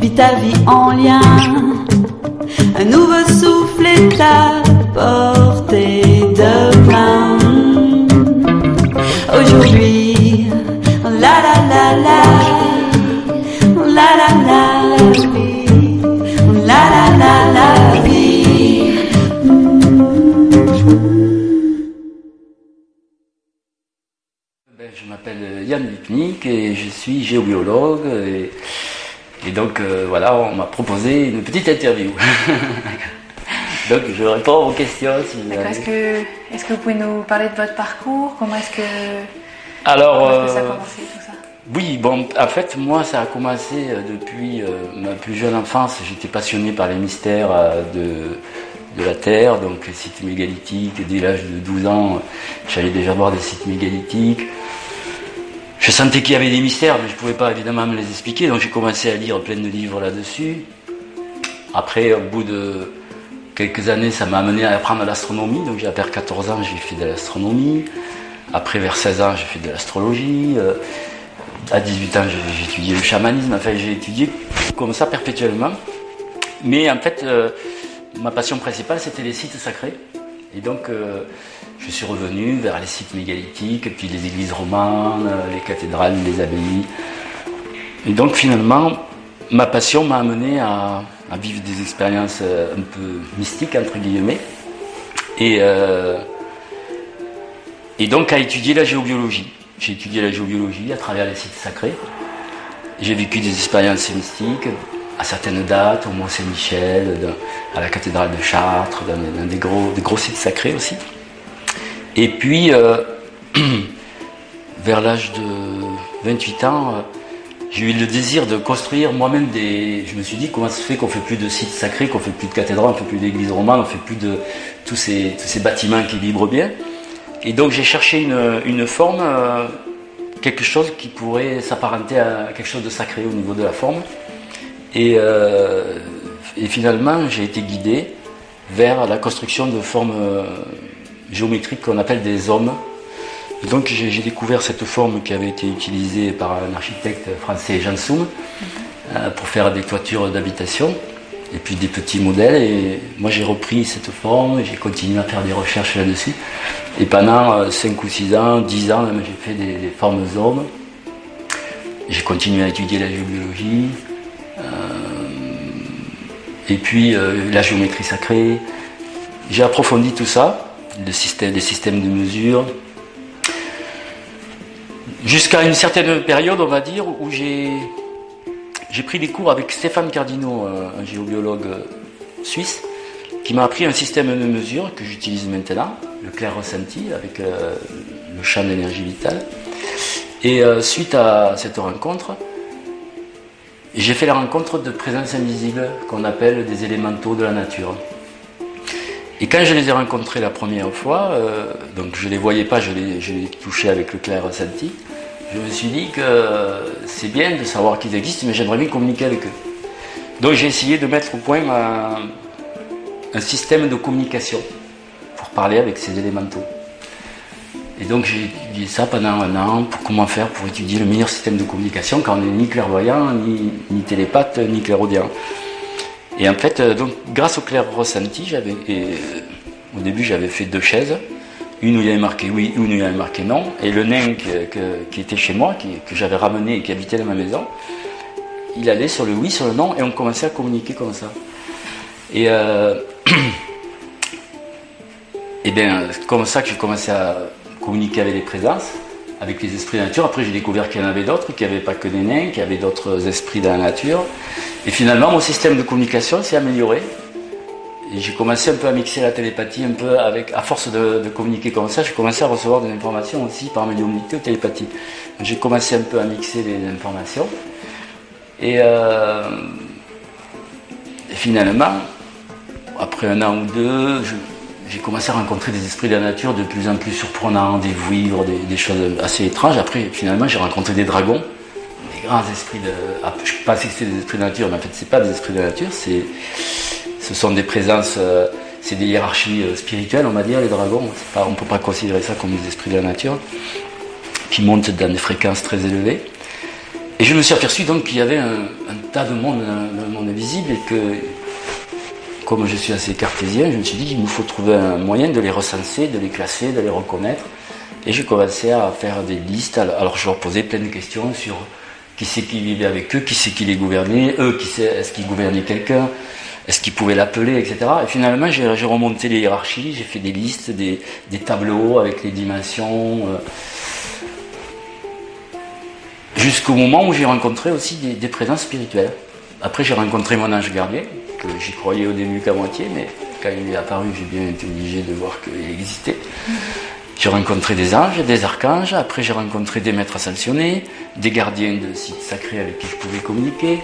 Vis ta vie en lien, un nouveau souffle est à portée m'appelle Yann Lipnik et je suis géobiologue et, et donc euh, voilà, on m'a proposé une petite interview. donc je réponds aux questions si. Est-ce que, est-ce que vous pouvez nous parler de votre parcours? Comment est-ce que, Alors, comment est-ce que ça a euh, commencé tout ça? oui, bon, en fait, moi, ça a commencé euh, depuis euh, ma plus jeune enfance. J'étais passionné par les mystères euh, de, de la Terre, donc les sites mégalithiques. Dès l'âge de 12 ans, euh, j'allais déjà voir des sites mégalithiques. Je sentais qu'il y avait des mystères, mais je ne pouvais pas évidemment me les expliquer, donc j'ai commencé à lire plein de livres là-dessus. Après, au bout de quelques années, ça m'a amené à apprendre l'astronomie, donc vers 14 ans, j'ai fait de l'astronomie. Après, vers 16 ans, j'ai fait de l'astrologie. Euh, à 18 ans, j'ai j'ai étudié le chamanisme, enfin j'ai étudié comme ça perpétuellement. Mais en fait, euh, ma passion principale, c'était les sites sacrés. Et donc, euh, je suis revenu vers les sites mégalithiques, puis les églises romanes, les cathédrales, les abbayes. Et donc, finalement, ma passion m'a amené à, vivre des expériences euh, un peu mystiques, entre guillemets. Et, euh, et donc, à étudier la géobiologie. J'ai étudié la géobiologie à travers les sites sacrés. J'ai vécu des expériences mystiques à certaines dates, au Mont Saint-Michel, à la cathédrale de Chartres, dans, dans des gros sites sacrés aussi. Et puis, euh, vers l'âge de 28 ans, euh, j'ai eu le désir de construire moi-même des. Je me suis dit comment ça se fait qu'on fait plus de sites sacrés, qu'on fait plus de cathédrales, on fait plus d'églises romanes, on fait plus de tous ces, bâtiments qui vibrent bien. Et donc j'ai cherché une, forme, euh, quelque chose qui pourrait s'apparenter à quelque chose de sacré au niveau de la forme. Et, et finalement, j'ai été guidé vers la construction de formes géométriques qu'on appelle des hommes. Donc j'ai découvert cette forme qui avait été utilisée par un architecte français, Jean Soum, euh, pour faire des toitures d'habitation et puis des petits modèles. Et moi j'ai repris cette forme j'ai continué à faire des recherches là-dessus. Et pendant 5 ou 6 ans, 10 ans, j'ai fait des, formes hommes. J'ai continué à étudier la géobiologie. euh, et puis euh, la géométrie sacrée. J'ai approfondi tout ça, le système, systèmes de mesure, jusqu'à une certaine période, on va dire, où j'ai pris des cours avec Stéphane Cardino, euh, un géobiologue euh, suisse, qui m'a appris un système de mesure que j'utilise maintenant, le clair ressenti, avec euh, le champ d'énergie vitale. Et suite à cette rencontre, j'ai fait la rencontre de présences invisibles qu'on appelle des élémentaux de la nature. Et quand je les ai rencontrés la première fois, euh, donc je les voyais pas, je les, touchais avec le clair ressenti, je me suis dit que c'est bien de savoir qu'ils existent, mais j'aimerais bien communiquer avec eux. Donc j'ai essayé de mettre au point un, système de communication pour parler avec ces élémentaux. Et donc j'ai étudié ça pendant un an pour comment faire pour étudier le meilleur système de communication quand on n'est ni clairvoyant, ni, ni télépathe, ni clairaudient. Et en fait, euh, donc, grâce au clair ressenti, j'avais, euh, au début j'avais fait deux chaises, une où il y avait marqué oui, une où il y avait marqué non, et le nain qui était chez moi, que j'avais ramené et qui habitait dans ma maison, il allait sur le oui, sur le non, et on commençait à communiquer comme ça. Et, euh, et bien, c'est comme ça que j'ai commencé à communiquer avec les présences, avec les esprits de nature. Après, j'ai découvert qu'il y en avait d'autres, qu'il n'y avait pas que des nains, qu'il y avait d'autres esprits dans la nature. Et finalement, mon système de communication s'est amélioré. Et j'ai commencé un peu à mixer la télépathie, un peu avec, à force de, de communiquer comme ça, j'ai commencé à recevoir des informations aussi par médiumnité ou télépathie. J'ai commencé un peu à mixer les informations. Et, euh, et finalement, après un an ou deux, je- j'ai commencé à rencontrer des esprits de la nature de plus en plus surprenants, des vouivres, des, choses assez étranges. Après, finalement, j'ai rencontré des dragons, des grands esprits de. ah, je pensais que c'était des esprits de nature, mais en fait, c'est pas des esprits de la nature, c'est, ce sont des présences, euh, c'est des hiérarchies euh, spirituelles, on va dire, les dragons. Pas, on ne peut pas considérer ça comme des esprits de la nature, qui montent dans des fréquences très élevées. Et je me suis aperçu donc qu'il y avait un, un tas de monde, un, monde invisible et que, comme je suis assez cartésien, je me suis dit qu'il nous faut trouver un moyen de les recenser, de les classer, de les reconnaître. Et j'ai commencé à faire des listes. Alors je leur posais plein de questions sur qui c'est qui vivait avec eux, qui c'est qui les gouvernait, eux, qui est-ce qu'ils gouvernaient quelqu'un, est-ce qu'ils pouvaient l'appeler, etc. Et finalement, j'ai, remonté les hiérarchies, j'ai fait des listes, des, tableaux avec les dimensions. Euh, jusqu'au moment où j'ai rencontré aussi des, des, présences spirituelles. Après, j'ai rencontré mon ange gardien, j'y croyais au début qu'à moitié, mais quand il est apparu, j'ai bien été obligé de voir qu'il existait. J'ai rencontré des anges, des archanges, après j'ai rencontré des maîtres ascensionnés, des gardiens de sites sacrés avec qui je pouvais communiquer.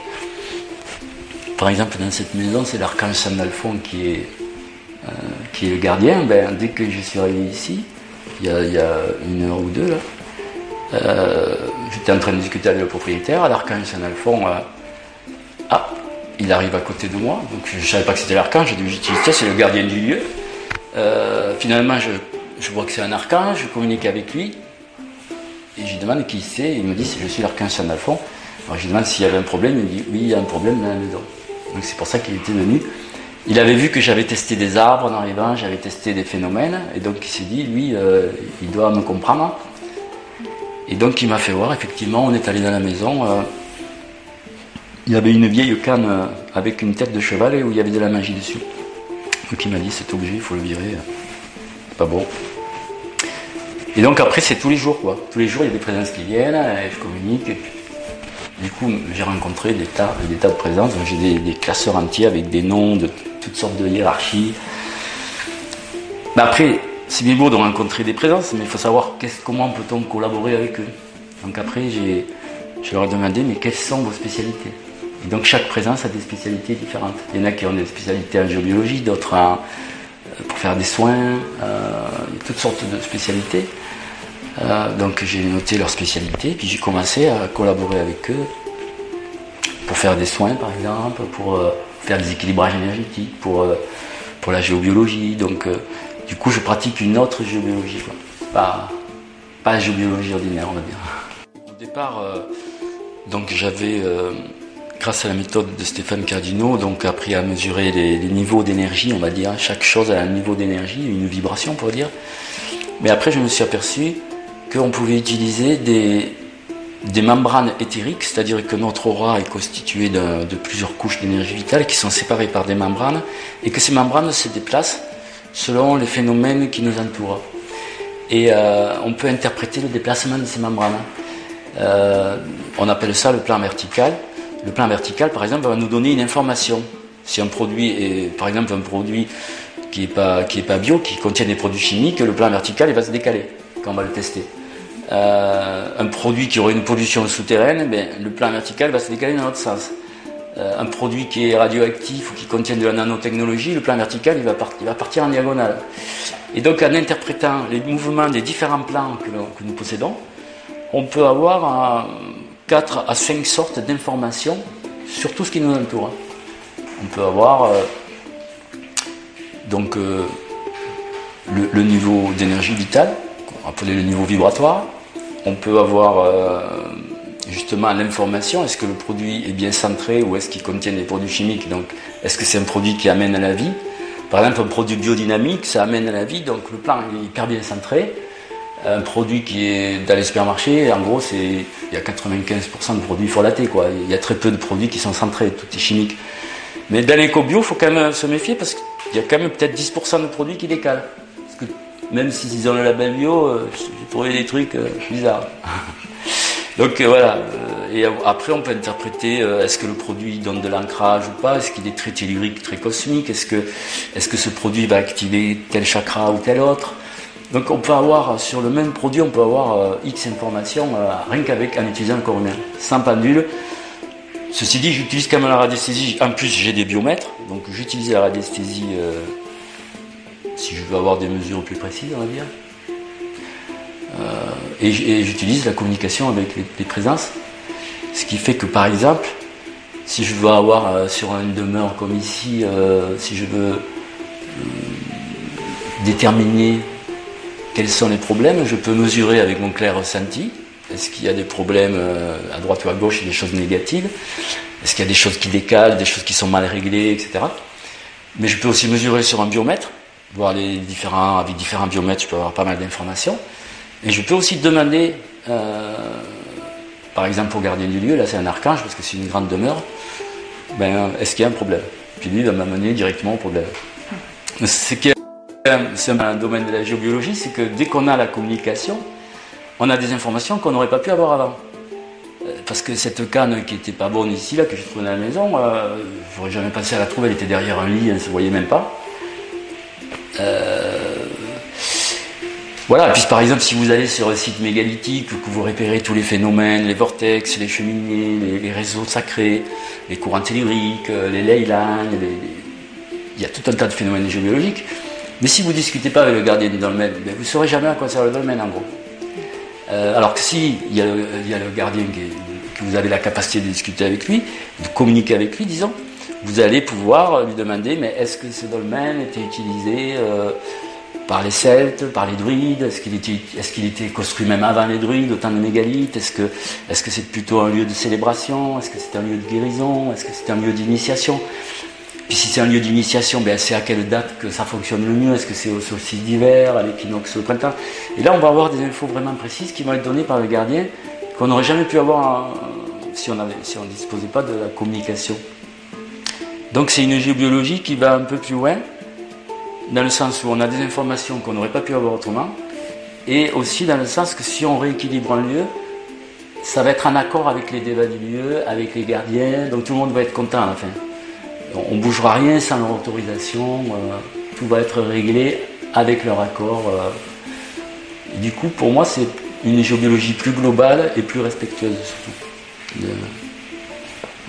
Par exemple, dans cette maison, c'est l'archange Saint Alphonse qui est, euh, qui est le gardien. Ben, dès que je suis arrivé ici, il y a, une heure ou deux, là, euh, j'étais en train de discuter avec le propriétaire, l'archange Saint Alphonse, euh, ah, il arrive à côté de moi, donc je ne savais pas que c'était l'archange, j'ai dit, c'est le gardien du lieu. finalement, je je vois que c'est un archange, je communique avec lui, et je lui demande qui c'est, il me dit je suis l'archange Saint Alphonse. Alors je lui demande s'il y avait un problème, il me dit oui, il y a un problème dans la maison. Donc c'est pour ça qu'il était venu. Il avait vu que j'avais testé des arbres en arrivant, j'avais testé des phénomènes, et donc il s'est dit, lui, euh, il doit me comprendre. Et donc il m'a fait voir, effectivement, on est allé dans la maison. Euh, il y avait une vieille canne euh, avec une tête de cheval et où il y avait de la magie dessus. Donc il m'a dit, cet objet, il faut le virer. Pas bon. Et donc après, c'est tous les jours, quoi. Tous les jours, il y a des présences qui viennent, et je communique. du coup, j'ai rencontré des tas, des tas de présences. J'ai des, classeurs entiers avec des noms de toutes sortes de hiérarchies. Mais après, c'est bien beau de rencontrer des présences, mais il faut savoir comment peut-on collaborer avec eux. Donc après, je leur ai demandé, mais quelles sont vos spécialités? Donc chaque présence a des spécialités différentes. Il y en a qui ont des spécialités en géobiologie, d'autres en, pour faire des soins, euh, toutes sortes de spécialités. Euh, donc j'ai noté leurs spécialités, puis j'ai commencé à collaborer avec eux pour faire des soins par exemple, pour euh, faire des équilibrages énergétiques, pour, pour la géobiologie. Donc du coup je pratique une autre géobiologie, Pas, pas géobiologie ordinaire on va dire. Au départ, donc j'avais grâce à la méthode de Stéphane Cardino, donc appris à mesurer les, niveaux d'énergie, on va dire. Chaque chose a un niveau d'énergie, une vibration, pour dire. Mais après, je me suis aperçu qu'on pouvait utiliser des, membranes éthériques, c'est-à-dire que notre aura est constituée de, de plusieurs couches d'énergie vitale qui sont séparées par des membranes, et que ces membranes se déplacent selon les phénomènes qui nous entourent. Et euh, on peut interpréter le déplacement de ces membranes. Euh, on appelle ça le plan vertical. Le plan vertical, par exemple, va nous donner une information. Si un produit est, par exemple, un produit qui n'est pas, pas bio, qui contient des produits chimiques, le plan vertical il va se décaler quand on va le tester. Euh, un produit qui aurait une pollution souterraine, ben, le plan vertical va se décaler dans l'autre sens. Euh, un produit qui est radioactif ou qui contient de la nanotechnologie, le plan vertical il va, il va partir en diagonale. Et donc en interprétant les mouvements des différents plans que, que nous possédons, on peut avoir un, 4 à 5 sortes d'informations sur tout ce qui nous entoure. On peut avoir euh, donc euh, le, niveau d'énergie vitale, appelé le niveau vibratoire. On peut avoir euh, justement l'information, est-ce que le produit est bien centré ou est-ce qu'il contient des produits chimiques Donc est-ce que c'est un produit qui amène à la vie? Par exemple, un produit biodynamique, ça amène à la vie, donc le plan est hyper bien centré un produit qui est dans les supermarchés, en gros, c'est il y a 95% de produits frelatés, quoi. Il y a très peu de produits qui sont centrés, tout est chimique. Mais dans l'éco-bio, il faut quand même se méfier parce qu'il y a quand même peut-être 10% de produits qui décalent. Parce que même s'ils ont le label bio, euh, j'ai trouvé des trucs euh, bizarres. Donc euh, voilà. Et après, on peut interpréter est-ce que le produit donne de l'ancrage ou pas? Est-ce qu'il est très tellurique, très cosmique? Est-ce que, est-ce que ce produit va activer tel chakra ou tel autre? Donc on peut avoir sur le même produit, on peut avoir euh, X informations euh, rien qu'avec en utilisant le coronaire, sans pendule. Ceci dit, j'utilise quand même la radiesthésie. En plus, j'ai des biomètres, donc j'utilise la radiesthésie euh, si je veux avoir des mesures plus précises, on va dire. et j'utilise la communication avec les, présences. Ce qui fait que par exemple, si je veux avoir sur une demeure comme ici, si je veux déterminer quels sont les problèmes, je peux mesurer avec mon clair ressenti, Est-ce qu'il y a des problèmes euh, à droite ou à gauche, des choses négatives Est-ce qu'il y a des choses qui décalent, des choses qui sont mal réglées, etc. Mais je peux aussi mesurer sur un biomètre, voir les différents, avec différents biomètres, je peux avoir pas mal d'informations. Et je peux aussi demander, euh, par exemple au gardien du lieu, là c'est un archange parce que c'est une grande demeure, ben, est-ce qu'il y a un problème? Puis lui il va m'amener directement au problème. C'est un domaine de la géobiologie, c'est que dès qu'on a la communication, on a des informations qu'on n'aurait pas pu avoir avant. Euh, Parce que cette canne qui était pas bonne ici, là, que j'ai trouvée à la maison, euh, j'aurais jamais pensé à la trouver, elle était derrière un lit, elle ne se voyait même pas. Euh, voilà, puis par exemple, si vous allez sur un site mégalithique, que vous repérez tous les phénomènes, les vortex, les cheminées, les, réseaux sacrés, les courants telluriques, euh, les ley lines, les- les- il y a tout un tas de phénomènes géologiques. Mais si vous ne discutez pas avec le gardien du dolmen, ben, vous ne saurez jamais à quoi sert le dolmen en gros. Euh, alors que si il y, a le, gardien qui est- que vous avez la capacité de discuter avec lui, de communiquer avec lui, disons, vous allez pouvoir lui demander mais est-ce que ce dolmen était utilisé euh, par les Celtes, par les druides? Est-ce qu'il était, était construit même avant les druides, au temps de mégalithes est-ce que c'est plutôt un lieu de célébration? Est-ce que c'est un lieu de guérison? Est-ce que c'est un lieu d'initiation? Puis si c'est un lieu d'initiation, ben c'est à quelle date que ça fonctionne le mieux? Est-ce que c'est au solstice d'hiver, à l'équinoxe au printemps? Et là, on va avoir des infos vraiment précises qui vont être données par le gardien qu'on n'aurait jamais pu avoir euh, si on avait, si disposait pas de la communication. Donc c'est une géobiologie qui va un peu plus loin, dans le sens où on a des informations qu'on n'aurait pas pu avoir autrement, et aussi dans le sens que si on rééquilibre un lieu, ça va être en accord avec les débats du lieu, avec les gardiens, donc tout le monde va être content à la fin. On ne bougera rien sans leur autorisation, euh, tout va être réglé avec leur accord. euh. Du coup, pour moi, c'est une géobiologie plus globale et plus respectueuse surtout.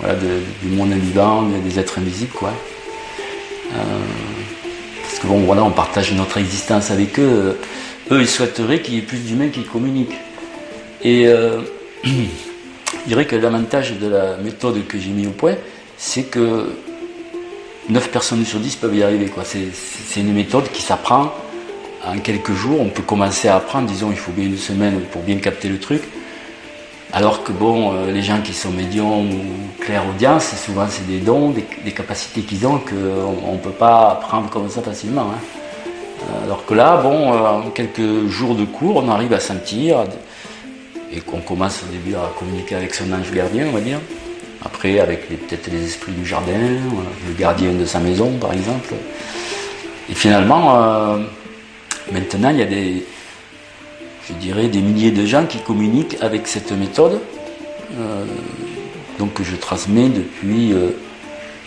voilà, du monde vivant, de- des êtres invisibles, quoi. Euh, parce que bon, voilà, on partage notre existence avec eux. Eux, ils souhaiteraient qu'il y ait plus d'humains qui communiquent. Et je dirais que l'avantage de la méthode que j'ai mis au point, c'est que 9 personnes sur 10 peuvent y arriver. C'est une méthode qui s'apprend en quelques jours. On peut commencer à apprendre, disons, il faut bien une semaine pour bien capter le truc. Alors que bon, euh, les gens qui sont médiums ou clairaudience, souvent c'est des dons, des, des capacités qu'ils ont qu'on ne peut pas apprendre comme ça facilement. hein. Euh, Alors que là, bon, euh, en quelques jours de cours, on arrive à sentir et qu'on commence au début à communiquer avec son ange gardien, on va dire. Après, avec peut-être les esprits du jardin, euh, le gardien de sa maison, par exemple. Et finalement, euh, maintenant, il y a des, je dirais, des milliers de gens qui communiquent avec cette méthode, euh, donc que je transmets depuis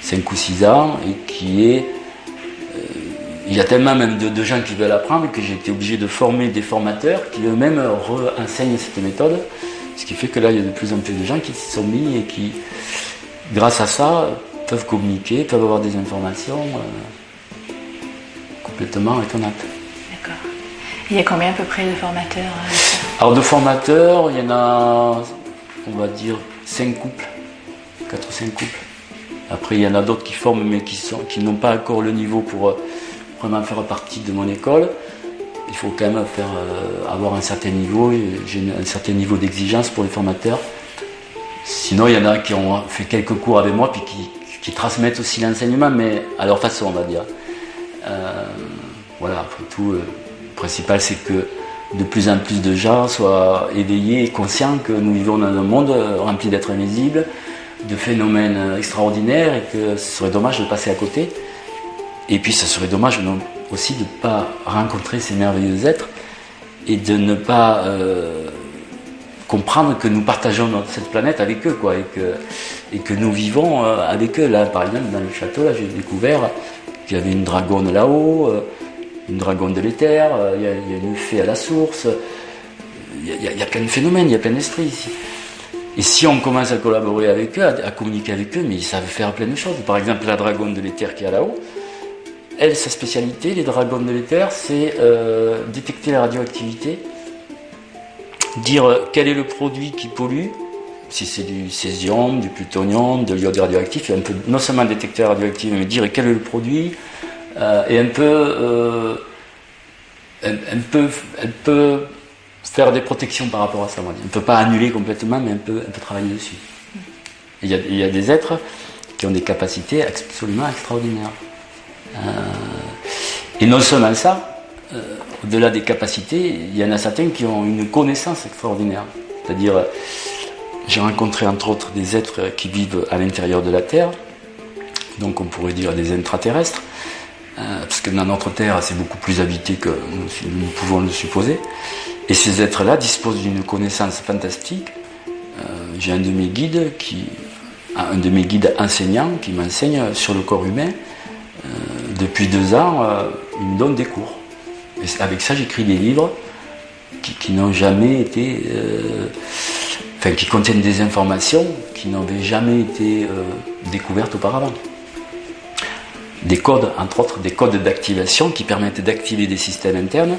5 ou 6 ans et qui est. euh, il y a tellement même de, de gens qui veulent apprendre que j'ai été obligé de former des formateurs qui eux-mêmes enseignent cette méthode, ce qui fait que là, il y a de plus en plus de gens qui s'y sont mis et qui, grâce à ça, peuvent communiquer, peuvent avoir des informations euh, complètement étonnantes. D'accord. Il y a combien à peu près de formateurs euh, Alors de formateurs, il y en a, on va dire, 5 couples, 4 ou 5 couples. Après, il y en a d'autres qui forment, mais qui n'ont pas encore le niveau pour euh, vraiment faire partie de mon école. Il faut quand même faire, euh, avoir un certain niveau, j'ai un certain niveau d'exigence pour les formateurs. Sinon, il y en a qui ont fait quelques cours avec moi, puis qui, transmettent aussi l'enseignement, mais à leur façon, on va dire. Euh, voilà, après tout, euh, le principal, c'est que de plus en plus de gens soient éveillés et conscients que nous vivons dans un monde euh, rempli d'êtres invisibles, de phénomènes euh, extraordinaires, et que ce serait dommage de passer à côté. Et puis, ce serait dommage non, aussi de ne pas rencontrer ces merveilleux êtres et de ne pas euh, comprendre que nous partageons notre- cette planète avec eux, quoi, et que, et que nous vivons euh, avec eux. Là, par exemple, dans le château, là, j'ai découvert qu'il y avait une dragonne là-haut, euh, une dragonne de l'éther, il y, a- une fée à la source, il y a plein de phénomènes, il y a plein d'esprits ici. Et si on commence à collaborer avec eux, à, à communiquer avec eux, mais ils savent faire plein de choses. Par exemple, la dragonne de l'éther qui est là-haut, elle, sa spécialité, les dragons de l'éther, c'est euh, détecter la radioactivité, dire euh, quel est le produit qui pollue, si c'est du césium, du plutonium, de l'iode radioactif, et un peu, non seulement détecter la radioactivité, mais dire quel est le produit, euh, et un peu, elle, peut, peut faire des protections par rapport à ça. On ne peut pas annuler complètement, mais un peu, un peu travailler dessus. Il y, a, des êtres qui ont des capacités absolument extraordinaires. Euh, et non seulement ça, euh, au-delà des capacités, il y en a certains qui ont une connaissance extraordinaire. C'est-à-dire, j'ai rencontré entre autres des êtres qui vivent à l'intérieur de la Terre, donc on pourrait dire des intraterrestres, euh, parce que dans notre Terre c'est beaucoup plus habité que nous, pouvons le supposer. Et ces êtres-là disposent d'une connaissance fantastique. J'ai un de mes guides qui, un de mes guides enseignants qui m'enseigne sur le corps humain. Euh, depuis deux ans, euh, il me donne des cours. Et avec ça, j'écris des livres qui, n'ont jamais été, euh, enfin, qui contiennent des informations qui n'avaient jamais été découvertes auparavant. Des codes, entre autres, des codes d'activation qui permettent d'activer des systèmes internes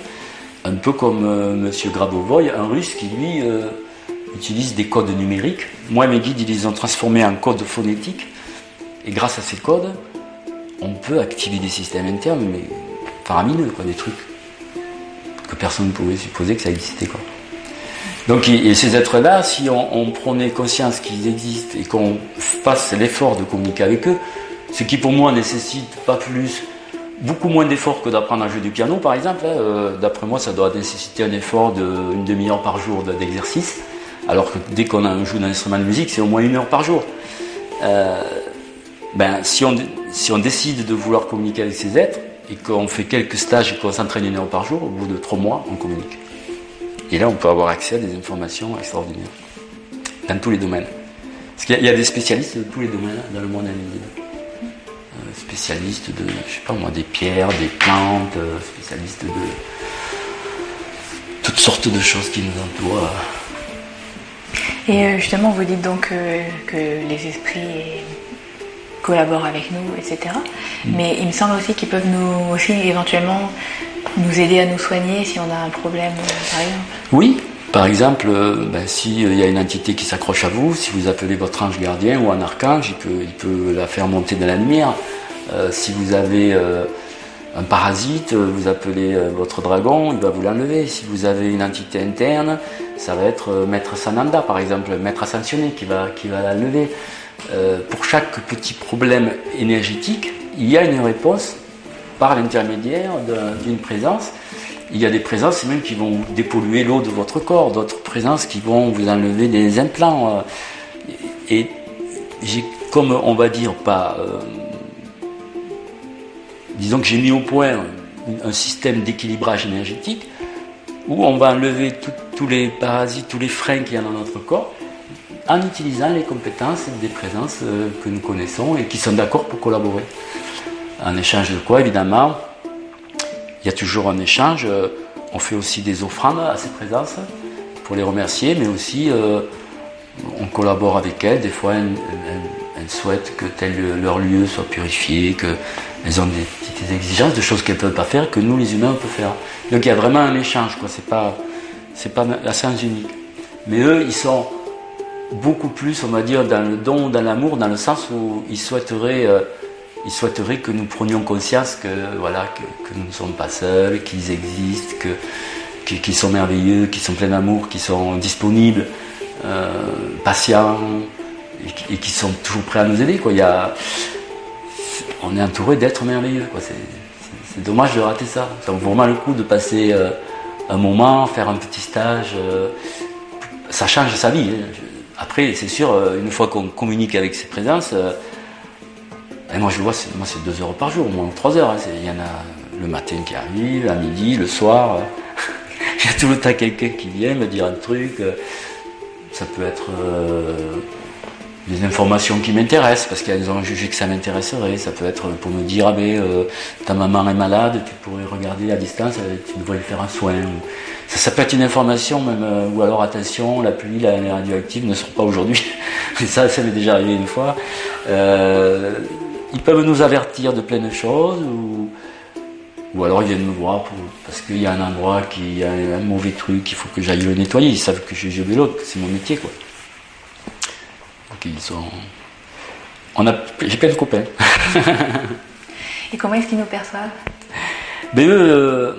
un peu comme Monsieur Grabovoy, un russe qui lui utilise des codes numériques. Moi, mes guides, ils les ont transformés en codes phonétiques. Et grâce à ces codes, on peut activer des systèmes internes, mais faramineux, quoi, des trucs que personne ne pouvait supposer que ça existait. Donc, ces êtres-là, si on, on, prenait conscience qu'ils existent et qu'on fasse l'effort de communiquer avec eux, ce qui pour moi nécessite pas plus beaucoup moins d'efforts que d'apprendre à jouer du piano, par exemple. Hein. Euh, D'après moi, ça doit nécessiter un effort d'une demi-heure par jour d'exercice, alors que dès qu'on joue d'un instrument de musique, c'est au moins une heure par jour. Euh, ben, si on, si on décide de vouloir communiquer avec ces êtres, et qu'on fait quelques stages et qu'on s'entraîne une heure par jour, au bout de trois mois, on communique. Et là, on peut avoir accès à des informations extraordinaires, dans tous les domaines. Parce qu'il y, a des spécialistes de tous les domaines dans le monde invisible spécialiste de, je sais pas moi, des pierres, des plantes, euh, spécialiste de toutes sortes de choses qui nous entourent. Et euh, justement, vous dites donc que les esprits collaborent avec nous, etc. Mm. Mais il me semble aussi qu'ils peuvent nous aussi éventuellement nous aider à nous soigner si on a un problème, par exemple. Oui, par exemple, ben, s'il y a une entité qui s'accroche à vous, si vous appelez votre ange gardien ou un archange, il peut, il peut la faire monter dans la lumière. Euh, si vous avez euh, un parasite, vous appelez euh, votre dragon, il va vous l'enlever. Si vous avez une entité interne, ça va être Maître Sananda, par exemple, Maître Ascensionné qui va, qui va l'enlever. Pour chaque petit problème énergétique, il y a une réponse par l'intermédiaire d'une présence. Il y a des présences même qui vont dépolluer l'eau de votre corps, d'autres présences qui vont vous enlever des implants. Et j'ai, comme on va dire, pas disons que j'ai mis au point un système d'équilibrage énergétique où on va enlever tous les parasites, tous les freins qu'il y a dans notre corps en utilisant les compétences des présences euh, que nous connaissons et qui sont d'accord pour collaborer. En échange de quoi, évidemment, il y a toujours un échange. Euh, on fait aussi des offrandes à ces présences pour les remercier, mais aussi euh, on collabore avec elles. Des fois, elles, souhaitent que tel leur lieu soit purifié, qu'elles ont des petites exigences de choses qu'elles ne peuvent pas faire, que nous, les humains, on peut faire. Donc il y a vraiment un échange, quoi. C'est pas, pas la science unique. Mais eux, ils sont beaucoup plus, on va dire, dans le don, dans l'amour, dans le sens où ils souhaiteraient, euh, que nous prenions conscience que, voilà, que, nous ne sommes pas seuls, qu'ils existent, que, qu'ils sont merveilleux, qu'ils sont pleins d'amour, qu'ils sont disponibles, euh, patients, et, et qui sont toujours prêts à nous aider. Quoi. Il y a, on est entouré d'êtres merveilleux. C'est, dommage de rater ça. Ça vaut vraiment le coup de passer euh, un moment, faire un petit stage. Ça change sa vie. Hein. C'est sûr, euh, une fois qu'on communique avec ses présences, euh, moi je vois, moi c'est deux heures par jour, au moins trois heures. Hein. Il y en a le matin qui arrive, à midi, le soir. Il y a tout le temps quelqu'un qui vient me dire un truc. Ça peut être des informations qui m'intéressent parce qu'elles ont jugé que ça m'intéresserait. Ça peut être pour me dire ah ben euh, ta maman est malade, tu pourrais regarder à distance, euh, tu devrais lui faire un soin. Ça, peut être une information même euh, ou alors attention la pluie, la, les radioactives ne sont pas aujourd'hui. Mais ça, ça m'est déjà arrivé une fois. Ils peuvent nous avertir de plein de choses ou ou alors ils viennent me voir parce qu'il y a un endroit qui a un mauvais truc, il faut que j'aille le nettoyer. Ils savent que je suis géologue, c'est mon métier quoi. Ils sont. On a... J'ai plein de copains. Et comment est-ce qu'ils nous perçoivent? Ben eux, euh...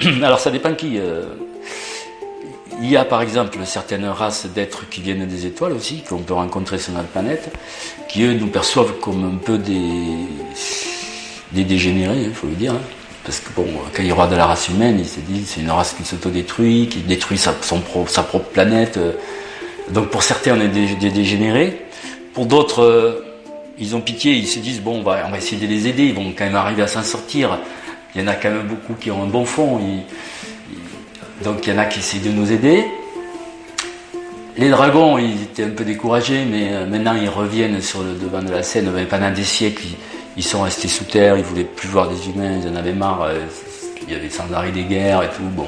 alors ça dépend qui. Euh... Il y a par exemple certaines races d'êtres qui viennent des étoiles aussi, qu'on peut rencontrer sur notre planète, qui eux nous perçoivent comme un peu des, des dégénérés, il faut le dire. hein. Parce que bon, quand il y aura de la race humaine, ils se disent c'est une race qui s'autodétruit, qui détruit sa, son pro- sa propre planète. euh. Donc pour certains, on est des, des dégénérés. Pour d'autres, euh, ils ont pitié, ils se disent bon, on va, on va essayer de les aider, ils vont quand même arriver à s'en sortir. Il y en a quand même beaucoup qui ont un bon fond. donc il y en a qui essaient de nous aider. Les dragons, ils étaient un peu découragés, mais euh, maintenant ils reviennent sur le devant de la scène. Mais pendant des siècles, ils, sont restés sous terre, ils voulaient plus voir des humains, ils en avaient marre. euh, Il y avait sans arrêt des guerres et tout. Bon,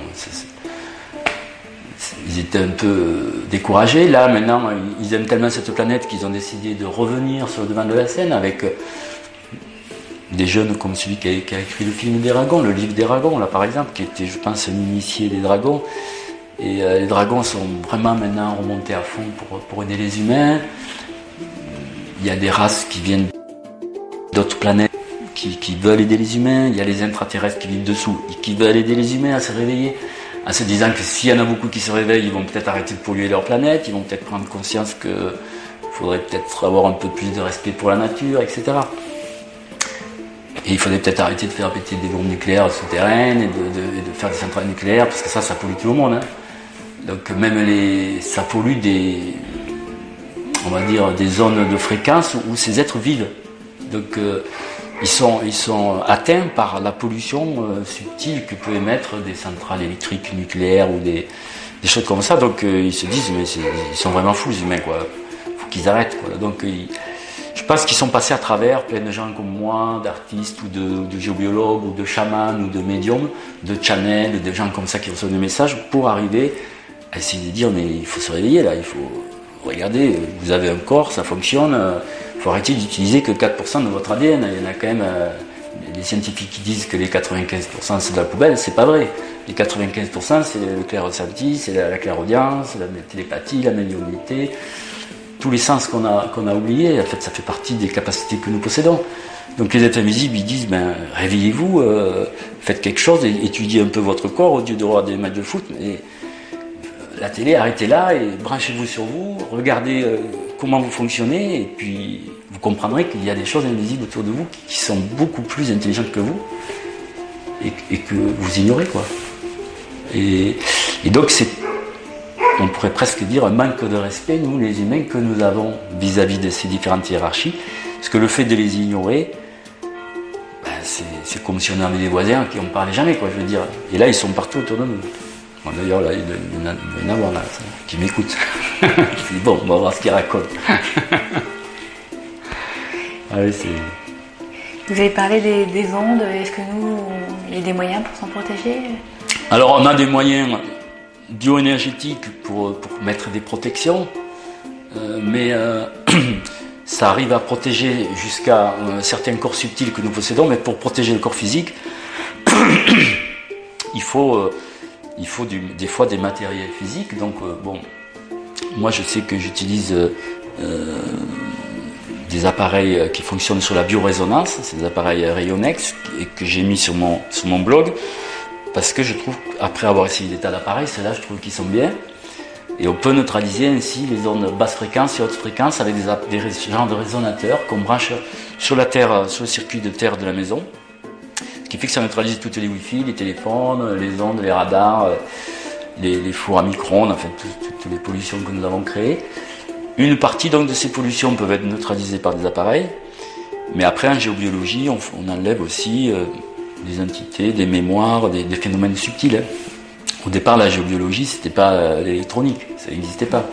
ils étaient un peu euh, découragés. Là, maintenant, ils- aiment tellement cette planète qu'ils ont décidé de revenir sur le devant de la scène avec euh, des jeunes comme celui qui a, qui a écrit le film des dragons, le livre des dragons, là par exemple, qui était, je pense, un initié des dragons. Et euh, les dragons sont vraiment maintenant remontés à fond pour, pour aider les humains. Il y a des races qui viennent d'autres planètes qui, qui veulent aider les humains. Il y a les intraterrestres qui vivent dessous et qui veulent aider les humains à se réveiller. En se disant que s'il y en a beaucoup qui se réveillent, ils vont peut-être arrêter de polluer leur planète, ils vont peut-être prendre conscience qu'il faudrait peut-être avoir un peu plus de respect pour la nature, etc. Et il faudrait peut-être arrêter de faire péter des bombes nucléaires souterraines et de, faire des centrales nucléaires, parce que ça, ça pollue tout le monde. hein. Donc même les, ça pollue des, on va dire, des zones de fréquence où, où ces êtres vivent. Donc euh, ils, sont, ils sont atteints par la pollution euh, subtile que peut émettre des centrales électriques nucléaires ou des, choses comme ça. Donc euh, ils se disent, mais ils sont vraiment fous les humains, quoi. faut qu'ils arrêtent. Quoi. Donc ils- je pense qu'ils sont passés à travers plein de gens comme moi, d'artistes ou de, de géobiologues ou de chamans ou de médiums, de channels, de gens comme ça qui reçoivent des messages pour arriver à essayer de dire mais il faut se réveiller là, il faut regarder, vous avez un corps, ça fonctionne, il faut arrêter d'utiliser que 4% de votre ADN. Il y en a quand même euh, des scientifiques qui disent que les 95% c'est de la poubelle, c'est pas vrai. Les 95% c'est le clair ressenti, c'est la, la clairaudience, la télépathie, la médiumnité, tous les sens qu'on a, qu'on a oubliés, en fait, ça fait partie des capacités que nous possédons. Donc les êtres invisibles, ils disent, ben, réveillez-vous, euh, faites quelque chose, étudiez un peu votre corps au lieu de voir des matchs de foot. La télé, arrêtez là et branchez-vous sur vous, regardez euh, comment vous fonctionnez, et puis vous comprendrez qu'il y a des choses invisibles autour de vous qui, sont beaucoup plus intelligentes que vous, et, que vous ignorez, quoi. Et, donc c'est on pourrait presque dire un manque de respect, nous les humains, que nous avons vis-à-vis de ces différentes hiérarchies. Parce que le fait de les ignorer, ben, c'est, comme si on avait des voisins qui on parlait jamais, quoi, je veux dire. Et là, ils sont partout autour de nous. Bon, d'ailleurs, là, il il y en avoir là, ça, qui m'écoutent. je dis, bon, on va voir ce qu'ils racontent. ah oui, c'est... Vous avez parlé des, des ondes, est-ce que nous, il y a des moyens pour s'en protéger? Alors, on a des moyens bioénergétiques pour, pour mettre des protections, euh, mais euh, ça arrive à protéger jusqu'à euh, certains corps subtils que nous possédons, mais pour protéger le corps physique, il faut, euh, il faut des fois des matériels physiques. Donc, euh, bon, moi je sais que j'utilise euh, euh, des appareils qui fonctionnent sur la biorésonance, ces appareils Rayonex, et que j'ai mis sur mon, blog, parce que je trouve, après avoir essayé des tas d'appareils, ceux-là je trouve qu'ils sont bien. Et on peut neutraliser ainsi les ondes basse fréquence et haute fréquence avec des, des genres de résonateurs qu'on branche sur la terre, sur le circuit de terre de la maison. Ce qui fait que ça neutralise toutes les Wi-Fi, les téléphones, les ondes, les radars, euh, les, fours à micro-ondes, enfin tout- toutes les pollutions que nous avons créées. Une partie donc de ces pollutions peuvent être neutralisées par des appareils, mais après en géobiologie, on, enlève aussi euh, des entités, des mémoires, des, phénomènes subtils. hein. Au départ, la géobiologie, c'était pas euh, l'électronique, ça n'existait pas.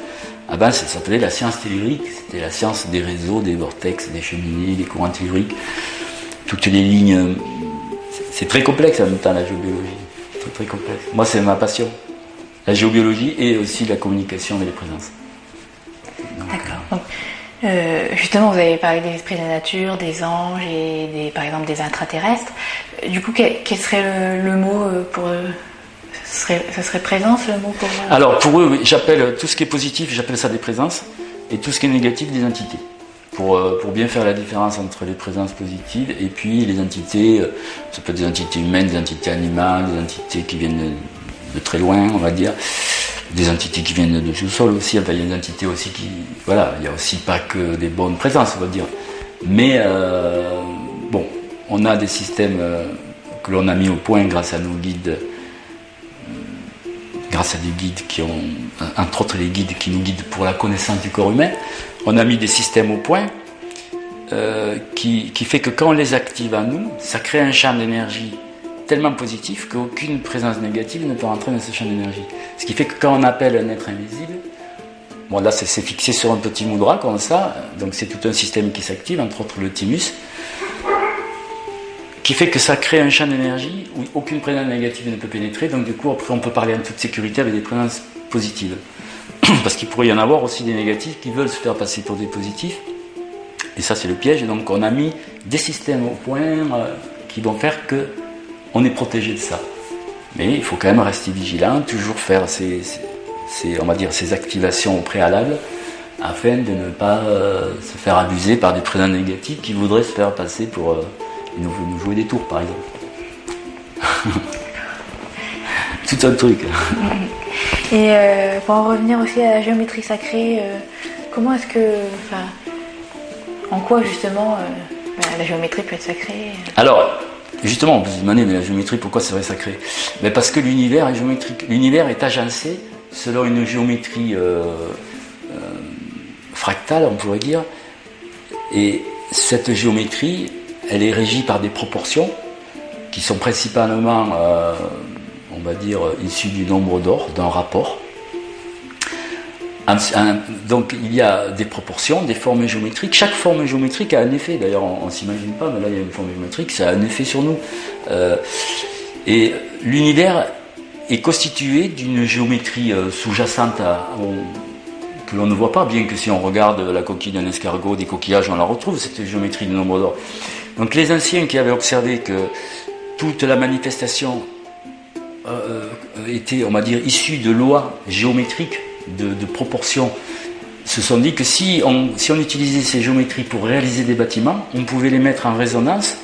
Avant, ça s'appelait la science tellurique, c'était la science des réseaux, des vortex, des cheminées, des courants telluriques, toutes les lignes. Euh, c'est- C'est très complexe en même temps la géobiologie, très très complexe. Moi, c'est ma passion, la géobiologie et aussi la communication et les présences. D'accord. Donc, euh, justement, vous avez parlé des esprits de la nature, des anges et des, par exemple des intraterrestres. Euh, Du coup, quel, quel serait le, le mot euh, pour eux? Ce serait, ce serait présence le mot pour eux? Alors pour eux, oui, j'appelle tout ce qui est positif, j'appelle ça des présences, et tout ce qui est négatif des entités. Pour, euh, pour bien faire la différence entre les présences positives et puis les entités, euh, ça peut être des entités humaines, des entités animales, des entités qui viennent de, très loin, on va dire. des entités qui viennent de sous-sol aussi. Enfin, il y a des entités aussi qui, voilà, il y a aussi pas que des bonnes présences, on va dire. Mais euh, bon, on a des systèmes que l'on a mis au point grâce à nos guides, grâce à des guides qui ont, entre autres les guides qui nous guident pour la connaissance du corps humain. On a mis des systèmes au point qui, qui fait que quand on les active à nous, ça crée un champ d'énergie tellement positif qu'aucune présence négative ne peut rentrer dans ce champ d'énergie. Ce qui fait que quand on appelle un être invisible, bon là c'est fixé sur un petit moudra comme ça, donc c'est tout un système qui s'active, entre autres le thymus, qui fait que ça crée un champ d'énergie où aucune présence négative ne peut pénétrer, donc du coup après on peut parler en toute sécurité avec des présences positives. Parce qu'il pourrait y en avoir aussi des négatifs qui veulent se faire passer pour des positifs. Et ça c'est le piège, donc on a mis des systèmes au point euh, qui vont faire que on est protégé de ça. Mais il faut quand même rester vigilant, toujours faire ces, on va dire, ces activations au préalable afin de ne pas euh, se faire abuser par des prénoms négatifs qui voudraient se faire passer pour euh, nous, jouer des tours, par exemple. Tout un truc. Et euh, pour en revenir aussi à la géométrie sacrée, comment est-ce que. en quoi justement la géométrie peut être sacrée Alors, Justement, vous vous demandez, mais la géométrie, pourquoi c'est vrai sacré? Mais parce que l'univers est géométrique. L'univers est agencé selon une géométrie euh, euh, fractale, on pourrait dire. Et cette géométrie, elle est régie par des proportions qui sont principalement, euh, on va dire, issues du nombre d'or, d'un rapport donc il y a des proportions, des formes géométriques. Chaque forme géométrique a un effet. D'ailleurs, on, ne s'imagine pas, mais là il y a une forme géométrique, ça a un effet sur nous. Euh, et l'univers est constitué d'une géométrie euh, sous-jacente que l'on ne voit pas, bien que si on regarde la coquille d'un escargot, des coquillages, on la retrouve, cette géométrie de nombre d'or. Donc les anciens qui avaient observé que toute la manifestation euh, était, on va dire, issue de lois géométriques, de, proportions se sont dit que si on, si on utilisait ces géométries pour réaliser des bâtiments, on pouvait les mettre en résonance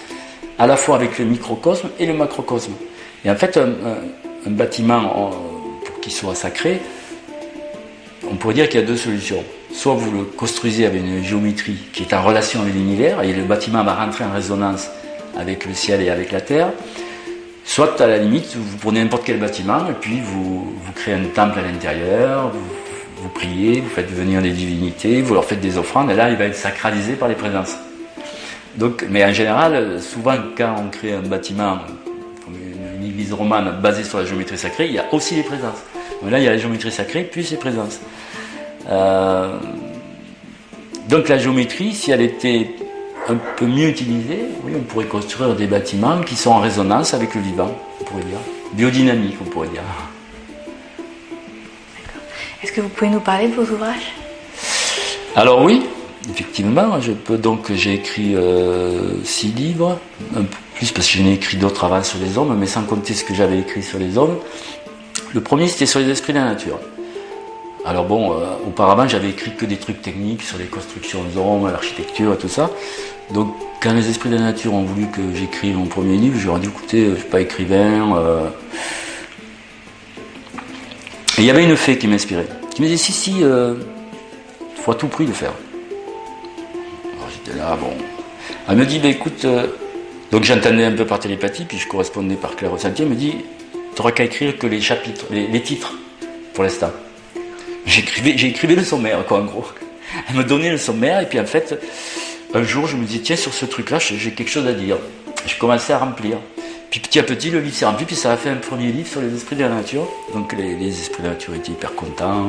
à la fois avec le microcosme et le macrocosme. Et en fait, un, bâtiment, pour qu'il soit sacré, on pourrait dire qu'il y a deux solutions. Soit vous le construisez avec une géométrie qui est en relation avec l'univers, et le bâtiment va rentrer en résonance avec le ciel et avec la terre, Soit à la limite, vous prenez n'importe quel bâtiment et puis vous, créez un temple à l'intérieur, vous, priez, vous faites venir des divinités, vous leur faites des offrandes et là il va être sacralisé par les présences. Donc, mais en général, souvent quand on crée un bâtiment une, église romane basée sur la géométrie sacrée, il y a aussi les présences. Donc là il y a la géométrie sacrée puis les présences. Euh, donc la géométrie, si elle était un peu mieux utilisé, oui, on pourrait construire des bâtiments qui sont en résonance avec le vivant, on pourrait dire. Biodynamique, on pourrait dire. Est-ce que vous pouvez nous parler de vos ouvrages? Alors oui, effectivement, je peux donc j'ai écrit euh, six livres, un peu plus parce que j'en ai écrit d'autres avant sur les hommes, mais sans compter ce que j'avais écrit sur les hommes. Le premier c'était sur les esprits de la nature. Alors bon, euh, auparavant j'avais écrit que des trucs techniques sur les constructions hommes, l'architecture et tout ça. Donc quand les esprits de la nature ont voulu que j'écrive mon premier livre, j'aurais dit écoutez, je ne suis pas écrivain. Euh. Et il y avait une fée qui m'inspirait, qui me disait si si, euh, faut à tout prix le faire. Alors j'étais là, bon. Elle me dit, bah, écoute, donc j'entendais un peu par télépathie, puis je correspondais par clair ressenti, elle me dit, tu n'auras qu'à écrire que les chapitres, les titres pour l'instant. J'écrivais, j'ai le sommaire, quoi, en gros. Elle me donnait le sommaire, et puis en fait, un jour, je me disais, tiens, sur ce truc-là, j'ai quelque chose à dire. Je commençais à remplir. Puis petit à petit, le livre s'est rempli, puis ça a fait un premier livre sur les esprits de la nature. Donc les, esprits de la nature étaient hyper contents.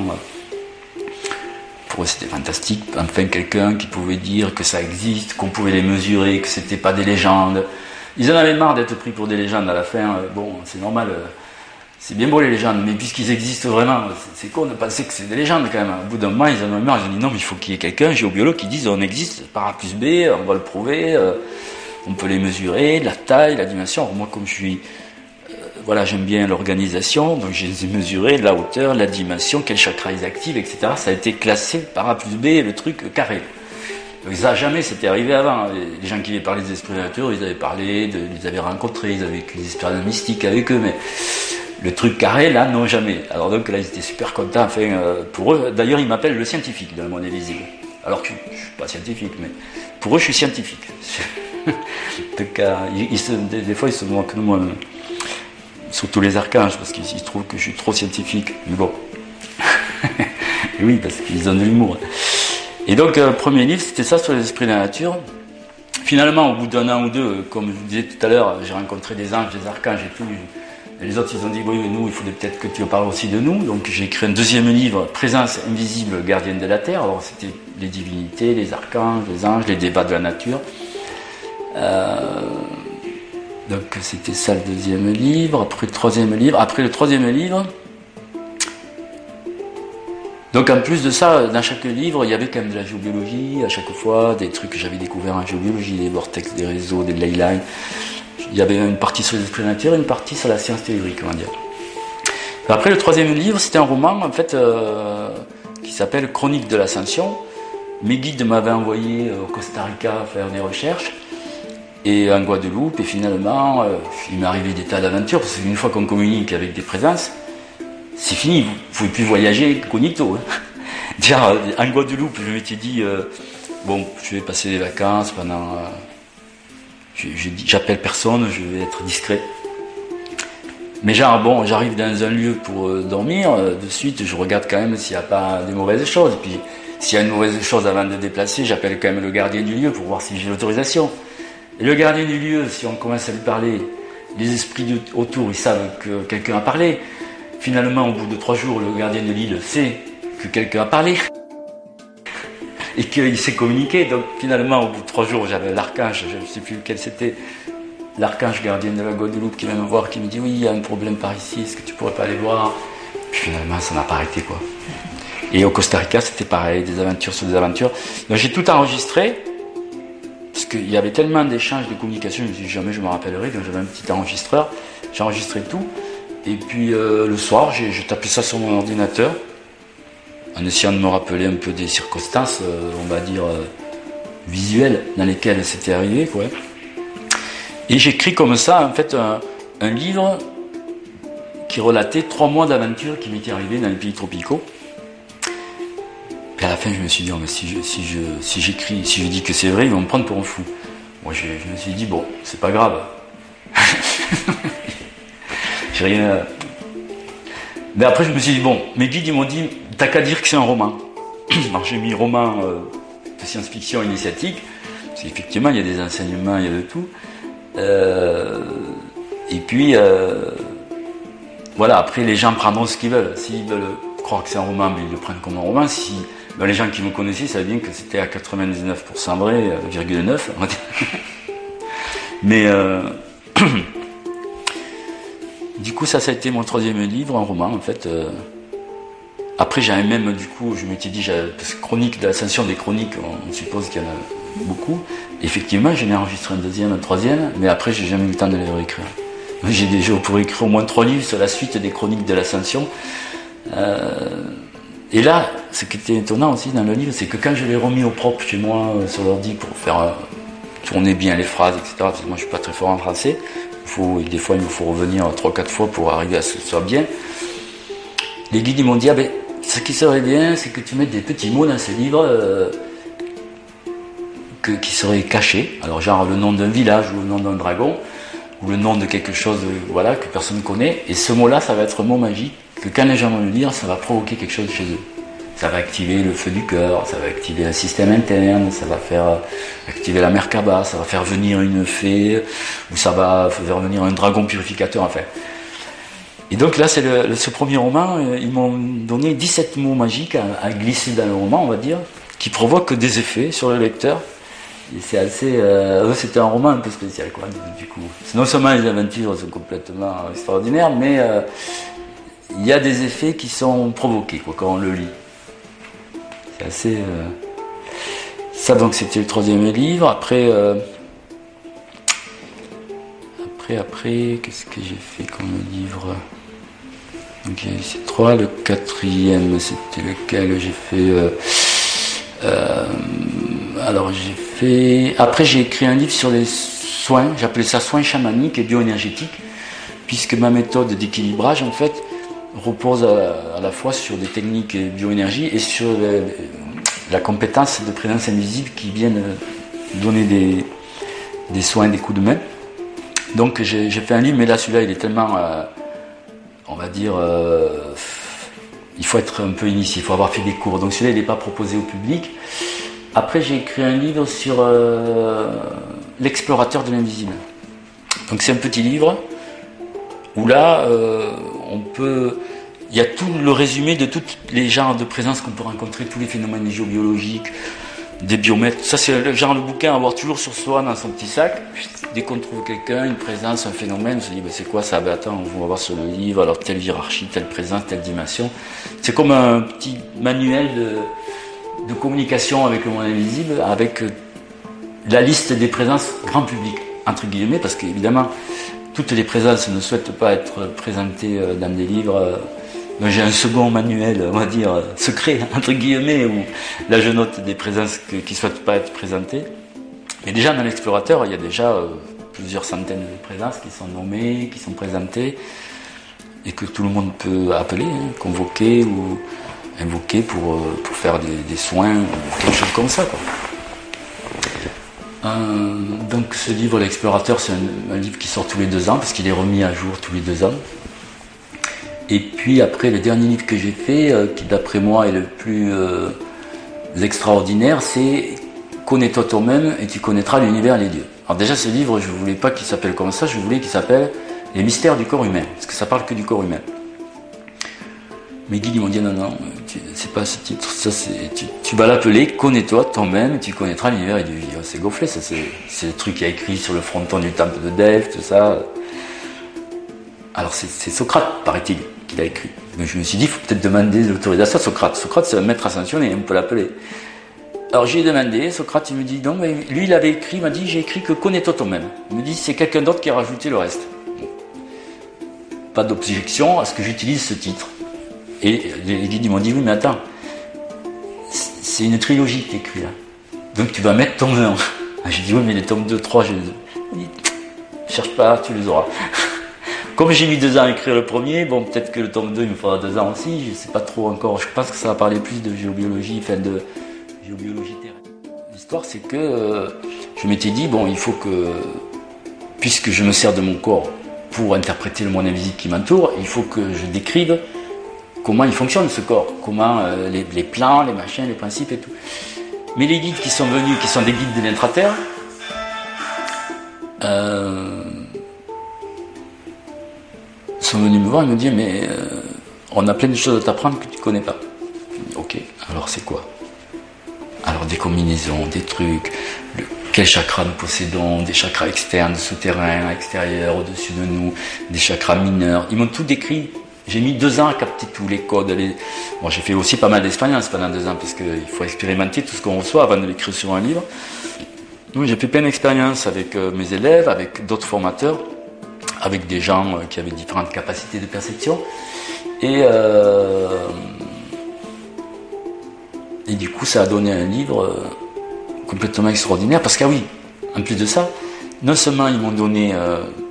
Pour eux, c'était fantastique. Enfin, quelqu'un qui pouvait dire que ça existe, qu'on pouvait les mesurer, que c'était pas des légendes. Ils en avaient marre d'être pris pour des légendes à la fin. Euh, bon, c'est normal. C'est bien beau les légendes, mais puisqu'ils existent vraiment, c'est con de penser que c'est des légendes quand même. Au bout d'un moment, ils en ont marre, ils ont dit non, mais il faut qu'il y ait quelqu'un, géobiologue, qui dise on existe par A plus B, on va le prouver, euh, on peut les mesurer, la taille, la dimension. moi, comme je suis, euh, voilà, j'aime bien l'organisation, donc j'ai mesuré la hauteur, la dimension, quel chakra ils activent, etc. Ça a été classé par A plus B, le truc carré. Donc ça jamais c'était arrivé avant. Les gens qui avaient parlé des esprits de nature, ils avaient parlé, ils avaient rencontré, ils avaient des expériences mystiques avec eux, mais Le truc carré, là, non, jamais. Alors donc là, ils étaient super contents. Enfin, euh, pour eux, d'ailleurs, ils m'appellent le scientifique dans le monde invisible. Alors que je ne suis pas scientifique, mais pour eux, je suis scientifique. donc, euh, ils, se- des, fois, ils se moquent de moi. Surtout les archanges, parce qu'ils ils trouvent que je suis trop scientifique. Mais bon. Oui, parce qu'ils ont de l'humour. Et donc, euh, premier livre, c'était ça sur les esprits de la nature. Finalement, au bout d'un an ou deux, comme je vous disais tout à l'heure, j'ai rencontré des anges, des archanges et tout. Les autres, ils ont dit, oui, mais nous, il faudrait peut-être que tu parles aussi de nous. Donc, j'ai écrit un deuxième livre, Présence invisible, gardienne de la Terre. Alors, c'était les divinités, les archanges, les anges, les débats de la nature. Euh, donc, c'était ça le deuxième livre. Après le troisième livre. Après le troisième livre, donc en plus de ça, dans chaque livre, il y avait quand même de la géobiologie, à chaque fois, des trucs que j'avais découverts en géobiologie, des vortex, des réseaux, des ley lines. Il y avait une partie sur les nature et une partie sur la science théorique, on dire. Après le troisième livre, c'était un roman en fait euh, qui s'appelle Chronique de l'ascension. Mes guides m'avaient envoyé au Costa Rica faire des recherches et en Guadeloupe et finalement euh, il m'est arrivé des tas d'aventures parce qu'une fois qu'on communique avec des présences, c'est fini, vous ne pouvez plus voyager cognito. Hein. En Guadeloupe, je m'étais dit, euh, bon, je vais passer des vacances pendant... J'appelle personne, je vais être discret. Mais genre, bon, j'arrive dans un lieu pour euh, dormir, euh, de suite, je regarde quand même s'il n'y a pas des mauvaises choses. Puis, s'il y a une mauvaise chose avant de déplacer, j'appelle quand même le gardien du lieu pour voir si j'ai l'autorisation. Et le gardien du lieu, si on commence à lui parler, les esprits de- autour, ils savent que quelqu'un a parlé. Finalement, au bout de trois jours, le gardien de l'île sait que quelqu'un a parlé et qu'il s'est communiqué. Donc finalement, au bout de trois jours, j'avais l'archange, je ne sais plus lequel c'était, l'archange gardien de la Guadeloupe qui vient me voir, qui me dit oui, il y a un problème par ici, est-ce que tu pourrais pas aller voir? Puis finalement, ça n'a pas arrêté quoi. Et au Costa Rica, c'était pareil, des aventures sur des aventures. Donc j'ai tout enregistré. Parce qu'il y avait tellement d'échanges de communication, je me suis dit jamais je me rappellerai, donc j'avais un petit enregistreur, j'ai enregistré tout. Et puis euh, le soir, j'ai j'ai tapé ça sur mon ordinateur, en essayant de me rappeler un peu des circonstances, euh, on va dire, euh, visuelles dans lesquelles c'était arrivé. Et j'écris comme ça, en fait, un, livre qui relatait trois mois d'aventure qui m'étaient arrivés dans les pays tropicaux. Puis à la fin, je me suis dit, oh, si je, j'écris, si je dis que c'est vrai, ils vont me prendre pour un fou. Moi, je, je me suis dit, bon, c'est pas grave. J'ai rien. Mais après, je me suis dit, bon, mes guides, ils m'ont dit, t'as qu'à dire que c'est un roman. Alors, j'ai mis roman euh, de science-fiction initiatique, parce qu'effectivement, il y a des enseignements, il y a de tout. Euh, et puis, euh, voilà, après, les gens prendront ce qu'ils veulent. S'ils veulent croire que c'est un roman, mais ils le prennent comme un roman. Si ben, les gens qui me connaissaient savaient bien que c'était à 99% vrai, euh, virgule 9, on. Mais euh, du coup, ça, ça a été mon troisième livre, un roman, en fait. euh. Après, j'avais même, du coup, je m'étais dit, parce que chronique de l'ascension des chroniques, on suppose qu'il y en a beaucoup. Effectivement, j'en ai enregistré un deuxième, un troisième, mais après, j'ai jamais eu le temps de les réécrire. J'ai déjà pour écrire au moins trois livres sur la suite des chroniques de l'ascension. Euh, et là, ce qui était étonnant aussi dans le livre, c'est que quand je l'ai remis au propre chez moi euh, sur l'ordi pour faire tourner bien les phrases, etc., parce que moi je suis pas très fort en français, faut, des fois il me faut revenir trois, quatre fois pour arriver à ce que ce soit bien. Les guides m'ont dit, ah ben, ce qui serait bien, c'est que tu mettes des petits mots dans ce livre euh, qui seraient cachés. Alors genre le nom d'un village ou le nom d'un dragon ou le nom de quelque chose voilà, que personne ne connaît. Et ce mot-là, ça va être un mot magique que quand les gens vont le lire, ça va provoquer quelque chose chez eux. Ça va activer le feu du cœur, ça va activer un système interne, ça va faire euh, activer la Merkaba, ça va faire venir une fée, ou ça va faire venir un dragon purificateur. Et donc là, c'est ce premier roman, euh, ils m'ont donné 17 mots magiques à, glisser dans le roman, on va dire, qui provoquent des effets sur le lecteur. C'est assez. Euh, c'était un roman un peu spécial, quoi, du, coup. Non seulement les aventures sont complètement extraordinaires, mais il y a des effets qui sont provoqués, quand on le lit. Assez. Ça, donc, c'était le troisième livre. Après. euh, Après, après, qu'est-ce que j'ai fait comme livre? Donc, eu ces trois. Le quatrième, c'était lequel j'ai fait. euh, euh, alors j'ai fait. Après j'ai écrit un livre sur les soins. J'appelais ça soins chamaniques et bioénergétiques. puisque ma méthode d'équilibrage, en fait, repose à, la fois sur des techniques bioénergie et sur la compétence de présence invisible qui viennent donner des, des soins, des coups de main. Donc j'ai fait un livre, mais là celui-là il est tellement, euh, on va dire, euh, il faut être un peu initié, il faut avoir fait des cours. Donc celui-là il n'est pas proposé au public. Après j'ai écrit un livre sur euh, l'explorateur de l'invisible. Donc c'est un petit livre où là on peut, il y a tout le résumé de tous les genres de présence qu'on peut rencontrer, tous les phénomènes géobiologiques, des biomètres. Ça, c'est le genre de bouquin à avoir toujours sur soi dans son petit sac. Dès qu'on trouve quelqu'un, une présence, un phénomène, on se dit, ben, c'est quoi ça? Ben, Attends, on va voir sur le livre, alors telle hiérarchie, telle présence, telle dimension. C'est comme un petit manuel de, de, communication avec le monde invisible, avec euh, la liste des présences grand public, entre guillemets, parce qu'évidemment, toutes les présences ne souhaitent pas être présentées euh, dans des livres euh, j'ai un second manuel, on va dire, secret, entre guillemets, où là je note des présences qui ne souhaitent pas être présentées. Mais déjà dans l'explorateur, il y a déjà euh, plusieurs centaines de présences qui sont nommées, qui sont présentées, et que tout le monde peut appeler, hein, convoquer ou invoquer pour, euh, pour faire des, soins ou quelque chose comme ça. Euh, donc ce livre, L'explorateur, c'est un, livre qui sort tous les deux ans, parce qu'il est remis à jour tous les deux ans. Et puis après, le dernier livre que j'ai fait, euh, qui d'après moi est le plus euh, extraordinaire, c'est Connais-toi toi-même et tu connaîtras l'univers et les dieux. Alors déjà, ce livre, je ne voulais pas qu'il s'appelle comme ça, je voulais qu'il s'appelle Les mystères du corps humain, parce que ça parle que du corps humain. Mes guides m'ont dit non, non, c'est pas ce titre, ça c'est, tu, vas l'appeler Connais-toi toi-même et tu connaîtras l'univers et dieux. C'est gonflé, ça c'est, le truc qui a écrit sur le fronton du temple de Delphes, tout ça. Alors c'est Socrate, paraît-il qu'il a écrit. Mais je me suis dit, il faut peut-être demander l'autorisation à Socrate. Socrate, c'est un maître ascensionné, on peut l'appeler. Alors j'ai demandé, Socrate, il me dit, non, mais lui, il avait écrit, il m'a dit, j'ai écrit que connais-toi toi-même. Il me dit, c'est quelqu'un d'autre qui a rajouté le reste. Pas d'objection à ce que j'utilise ce titre. Et les guides m'ont dit, oui, mais attends, c'est une trilogie que tu là. Donc tu vas mettre ton 1. Ah, j'ai dit, oui, mais les tomes 2, 3, je les cherche pas, tu les auras. Comme j'ai mis deux ans à écrire le premier, bon, peut-être que le tome 2, il me faudra deux ans aussi, je ne sais pas trop encore. Je pense que ça va parler plus de géobiologie, enfin de géobiologie terrestre. L'histoire, c'est que euh, je m'étais dit, bon, il faut que, puisque je me sers de mon corps pour interpréter le monde invisible qui m'entoure, il faut que je décrive comment il fonctionne ce corps, comment euh, les, plans, les machins, les principes et tout. Mais les guides qui sont venus, qui sont des guides de l'intraterre, euh, sont venus me voir et me dire mais euh, on a plein de choses à t'apprendre que tu ne connais pas. Ok, alors c'est quoi? Alors des combinaisons, des trucs, quel chakra nous possédons, des chakras externes, souterrains, extérieurs, au-dessus de nous, des chakras mineurs. Ils m'ont tout décrit. J'ai mis deux ans à capter tous les codes. Bon, j'ai fait aussi pas mal d'expériences pendant deux ans parce qu'il faut expérimenter tout ce qu'on reçoit avant de l'écrire sur un livre. Donc j'ai fait plein d'expériences avec euh, mes élèves, avec d'autres formateurs avec des gens euh, qui avaient différentes capacités de perception. Et, euh, et du coup, ça a donné un livre complètement extraordinaire. Parce que, ah oui, en plus de ça, non seulement ils m'ont donné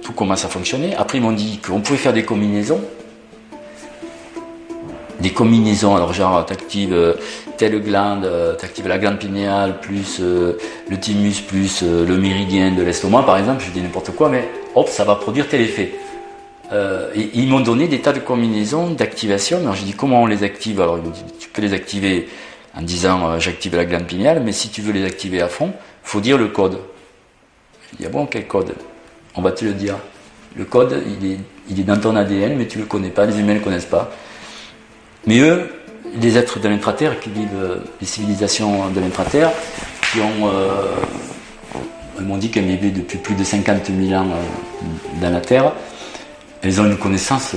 tout comment ça fonctionnait, après ils m'ont dit qu'on pouvait faire des combinaisons des combinaisons. Alors genre, t'actives euh, telle glande, euh, t'actives la glande pinéale plus euh, le thymus plus le méridien de l'estomac, par exemple. Je dis n'importe quoi, mais hop, ça va produire tel effet. et ils m'ont donné des tas de combinaisons d'activation. Alors j'ai dit comment on les active? Alors ils m'ont dit tu peux les activer en disant j'active la glande pinéale, mais si tu veux les activer à fond, faut dire le code. Il y a bon quel code? On va te le dire. Le code, il est, dans ton ADN, mais tu le connais pas, les humains ne le connaissent pas. Mais eux, les êtres de l'intraterre qui vivent euh, les civilisations de l'intraterre, qui ont, euh, m'ont dit qu'elles vivaient depuis plus de 50 000 ans euh, dans la Terre, elles ont une connaissance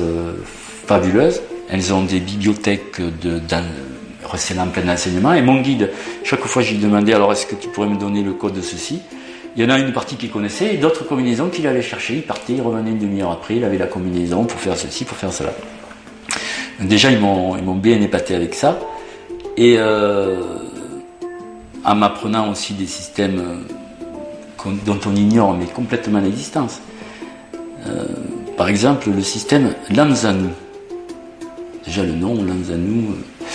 fabuleuse, elles ont des bibliothèques de, plein d'enseignement, et mon guide, chaque fois je lui demandais alors est-ce que tu pourrais me donner le code de ceci? Il y en a une partie qu'il connaissait et d'autres combinaisons qu'il allait chercher. Il partait, il revenait une demi-heure après, il avait la combinaison pour faire ceci, pour faire cela. Déjà, ils m'ont, bien épaté avec ça. Et euh, en m'apprenant aussi des systèmes euh, dont on ignore mais complètement l'existence. Euh, par exemple le système Lanzanu. Déjà le nom, Lanzanu, euh,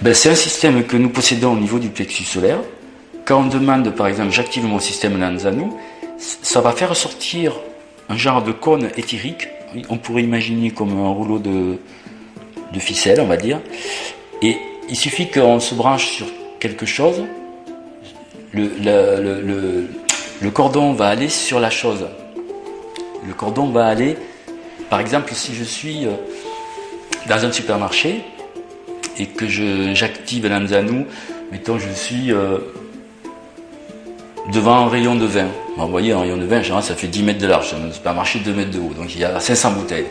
ben, c'est un système que nous possédons au niveau du plexus solaire. Quand on demande, par exemple, j'active mon système Lanzanu, ça va faire sortir un genre de cône éthérique. On pourrait imaginer comme un rouleau de, de ficelle, on va dire. Et il suffit qu'on se branche sur quelque chose, le, cordon va aller sur la chose. Le cordon va aller, par exemple, si je suis euh, dans un supermarché et que j'active l'Anzanou, mettons, je suis euh, devant un rayon de vin. vous voyez, un rayon de vin, ça fait 10 mètres de large, c'est un supermarché de 2 mètres de haut, donc il y a 500 bouteilles.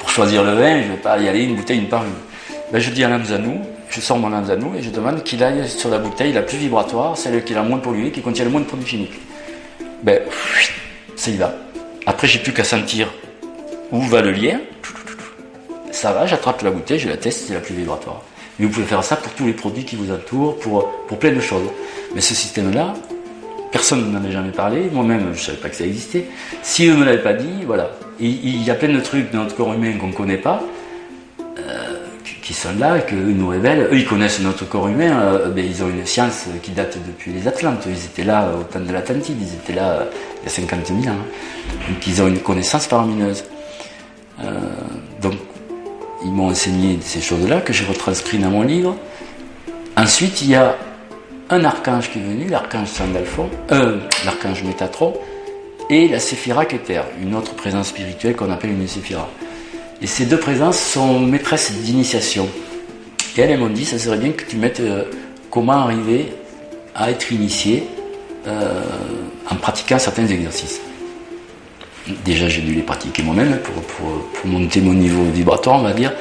Pour choisir le vin, je ne vais pas y aller une bouteille, une par une. Ben, je dis à l'Anzanou, je sors mon Anzanou et je demande qu'il aille sur la bouteille la plus vibratoire, celle qui est la moins polluée, qui contient le moins de produits chimiques. Ben, ça y va. Après, j'ai plus qu'à sentir où va le lien. Ça va, j'attrape la bouteille, je la teste, c'est la plus vibratoire. Mais vous pouvez faire ça pour tous les produits qui vous entourent, pour, pour plein de choses. Mais ce système-là, personne n'en avait jamais parlé, moi-même je ne savais pas que ça existait. Si ne me l'avaient pas dit, voilà. Il y a plein de trucs dans notre corps humain qu'on ne connaît pas, qui sont là et qu'eux nous révèlent. Eux, ils connaissent notre corps humain, euh, mais ils ont une science qui date depuis les Atlantes. Ils étaient là au temps de l'Atlantide, ils étaient là euh, il y a 50 000 ans. Donc ils ont une connaissance faramineuse. Euh, donc ils m'ont enseigné ces choses-là que j'ai retranscrit dans mon livre. Ensuite, il y a un archange qui est venu, l'archange Sandalphon, l'archange Métatron, et la Séphira Keter, une autre présence spirituelle qu'on appelle une Séphira. Et ces deux présences sont maîtresses d'initiation. Et elles, m'ont dit, ça serait bien que tu mettes euh, comment arriver à être initié euh, en pratiquant certains exercices. Déjà, j'ai dû les pratiquer moi-même pour, monter mon niveau vibratoire, on va dire.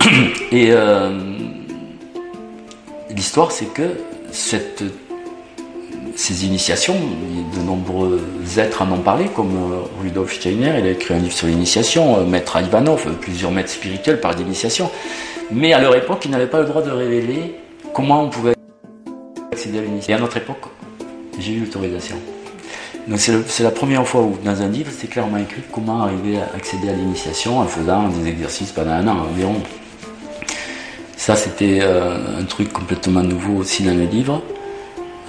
Et euh, l'histoire, c'est que cette ces initiations, de nombreux êtres en ont parlé, comme euh, Rudolf Steiner, il a écrit un livre sur l'initiation, euh, Maître Ivanov, euh, plusieurs maîtres spirituels parlent d'initiation. Mais à leur époque, ils n'avaient pas le droit de révéler comment on pouvait accéder à l'initiation. Et à notre époque, j'ai eu l'autorisation. Donc c'est la première fois où dans un livre, c'est clairement écrit comment arriver à accéder à l'initiation en faisant des exercices pendant un an environ. Ça, c'était un truc complètement nouveau aussi dans le livre.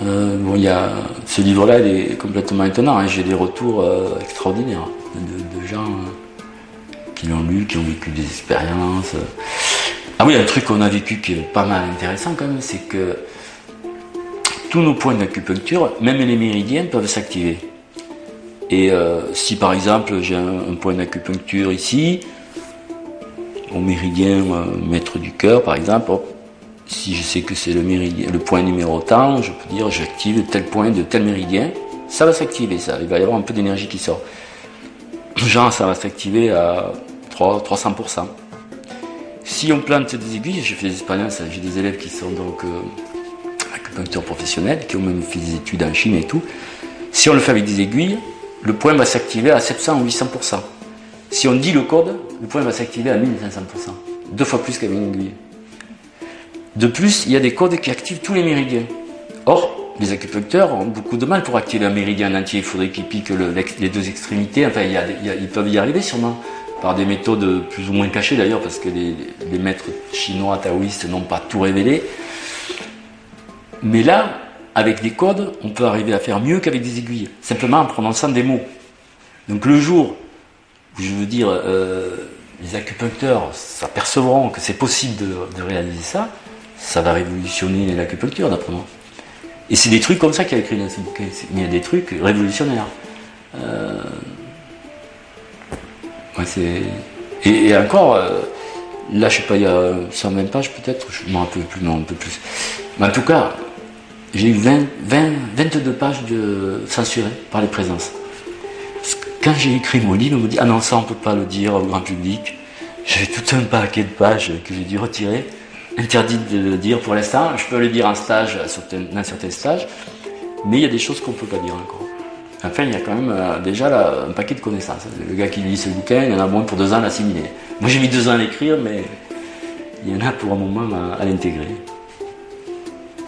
Euh, bon, y a ce livre-là, il est complètement étonnant. Hein. J'ai des retours euh, extraordinaires de, gens euh, qui l'ont lu, qui ont vécu des expériences. Ah oui, un truc qu'on a vécu qui est pas mal intéressant quand même, c'est que tous nos points d'acupuncture, même les méridiens, peuvent s'activer. Et si par exemple j'ai un, point d'acupuncture ici, au méridien maître du cœur par exemple, si je sais que c'est le, le point numéro tant, je peux dire j'active tel point de tel méridien, ça va s'activer, ça. Il va y avoir un peu d'énergie qui sort. Genre, ça va s'activer à 3, 300%. Si on plante des aiguilles, j'ai fait des expériences, j'ai des élèves qui sont donc euh, acupuncteurs professionnels, qui ont même fait des études en Chine et tout. Si on le fait avec des aiguilles, le point va s'activer à 700 ou 800%. Si on dit le code, le point va s'activer à 1500%. Deux fois plus qu'avec une aiguille. De plus, il y a des codes qui activent tous les méridiens. Or, les acupuncteurs ont beaucoup de mal pour activer un méridien entier. Il faudrait qu'ils piquent les deux extrémités. Enfin, ils peuvent y arriver sûrement par des méthodes plus ou moins cachées d'ailleurs, parce que les, maîtres chinois taoïstes n'ont pas tout révélé. Mais là, avec des codes, on peut arriver à faire mieux qu'avec des aiguilles, simplement en prononçant des mots. Donc le jour où je veux dire, euh, les acupuncteurs s'apercevront que c'est possible de réaliser ça, ça va révolutionner l'acupuncture, d'après moi. Et c'est des trucs comme ça qu'il a écrit dans ce bouquin. Il y a des trucs révolutionnaires. Euh, et, encore, euh, là, je sais pas, il y a 120 pages peut-être, je m'en rappelle plus, non, un peu plus. Mais en tout cas, j'ai eu 20, 22 pages de censurées par les présences. quand j'ai écrit mon livre, on me dit Ah non, ça on ne peut pas le dire au grand public. J'avais tout un paquet de pages que j'ai dû retirer interdit de le dire pour l'instant. Je peux le dire en stage, dans certains stages, mais il y a des choses qu'on ne peut pas dire encore. Enfin, il y a quand même euh, déjà là, un paquet de connaissances. Le gars qui lit ce bouquin, il y en a moins pour deux ans à l'assimiler. Moi, j'ai mis deux ans à l'écrire, mais il y en a pour un moment à, l'intégrer.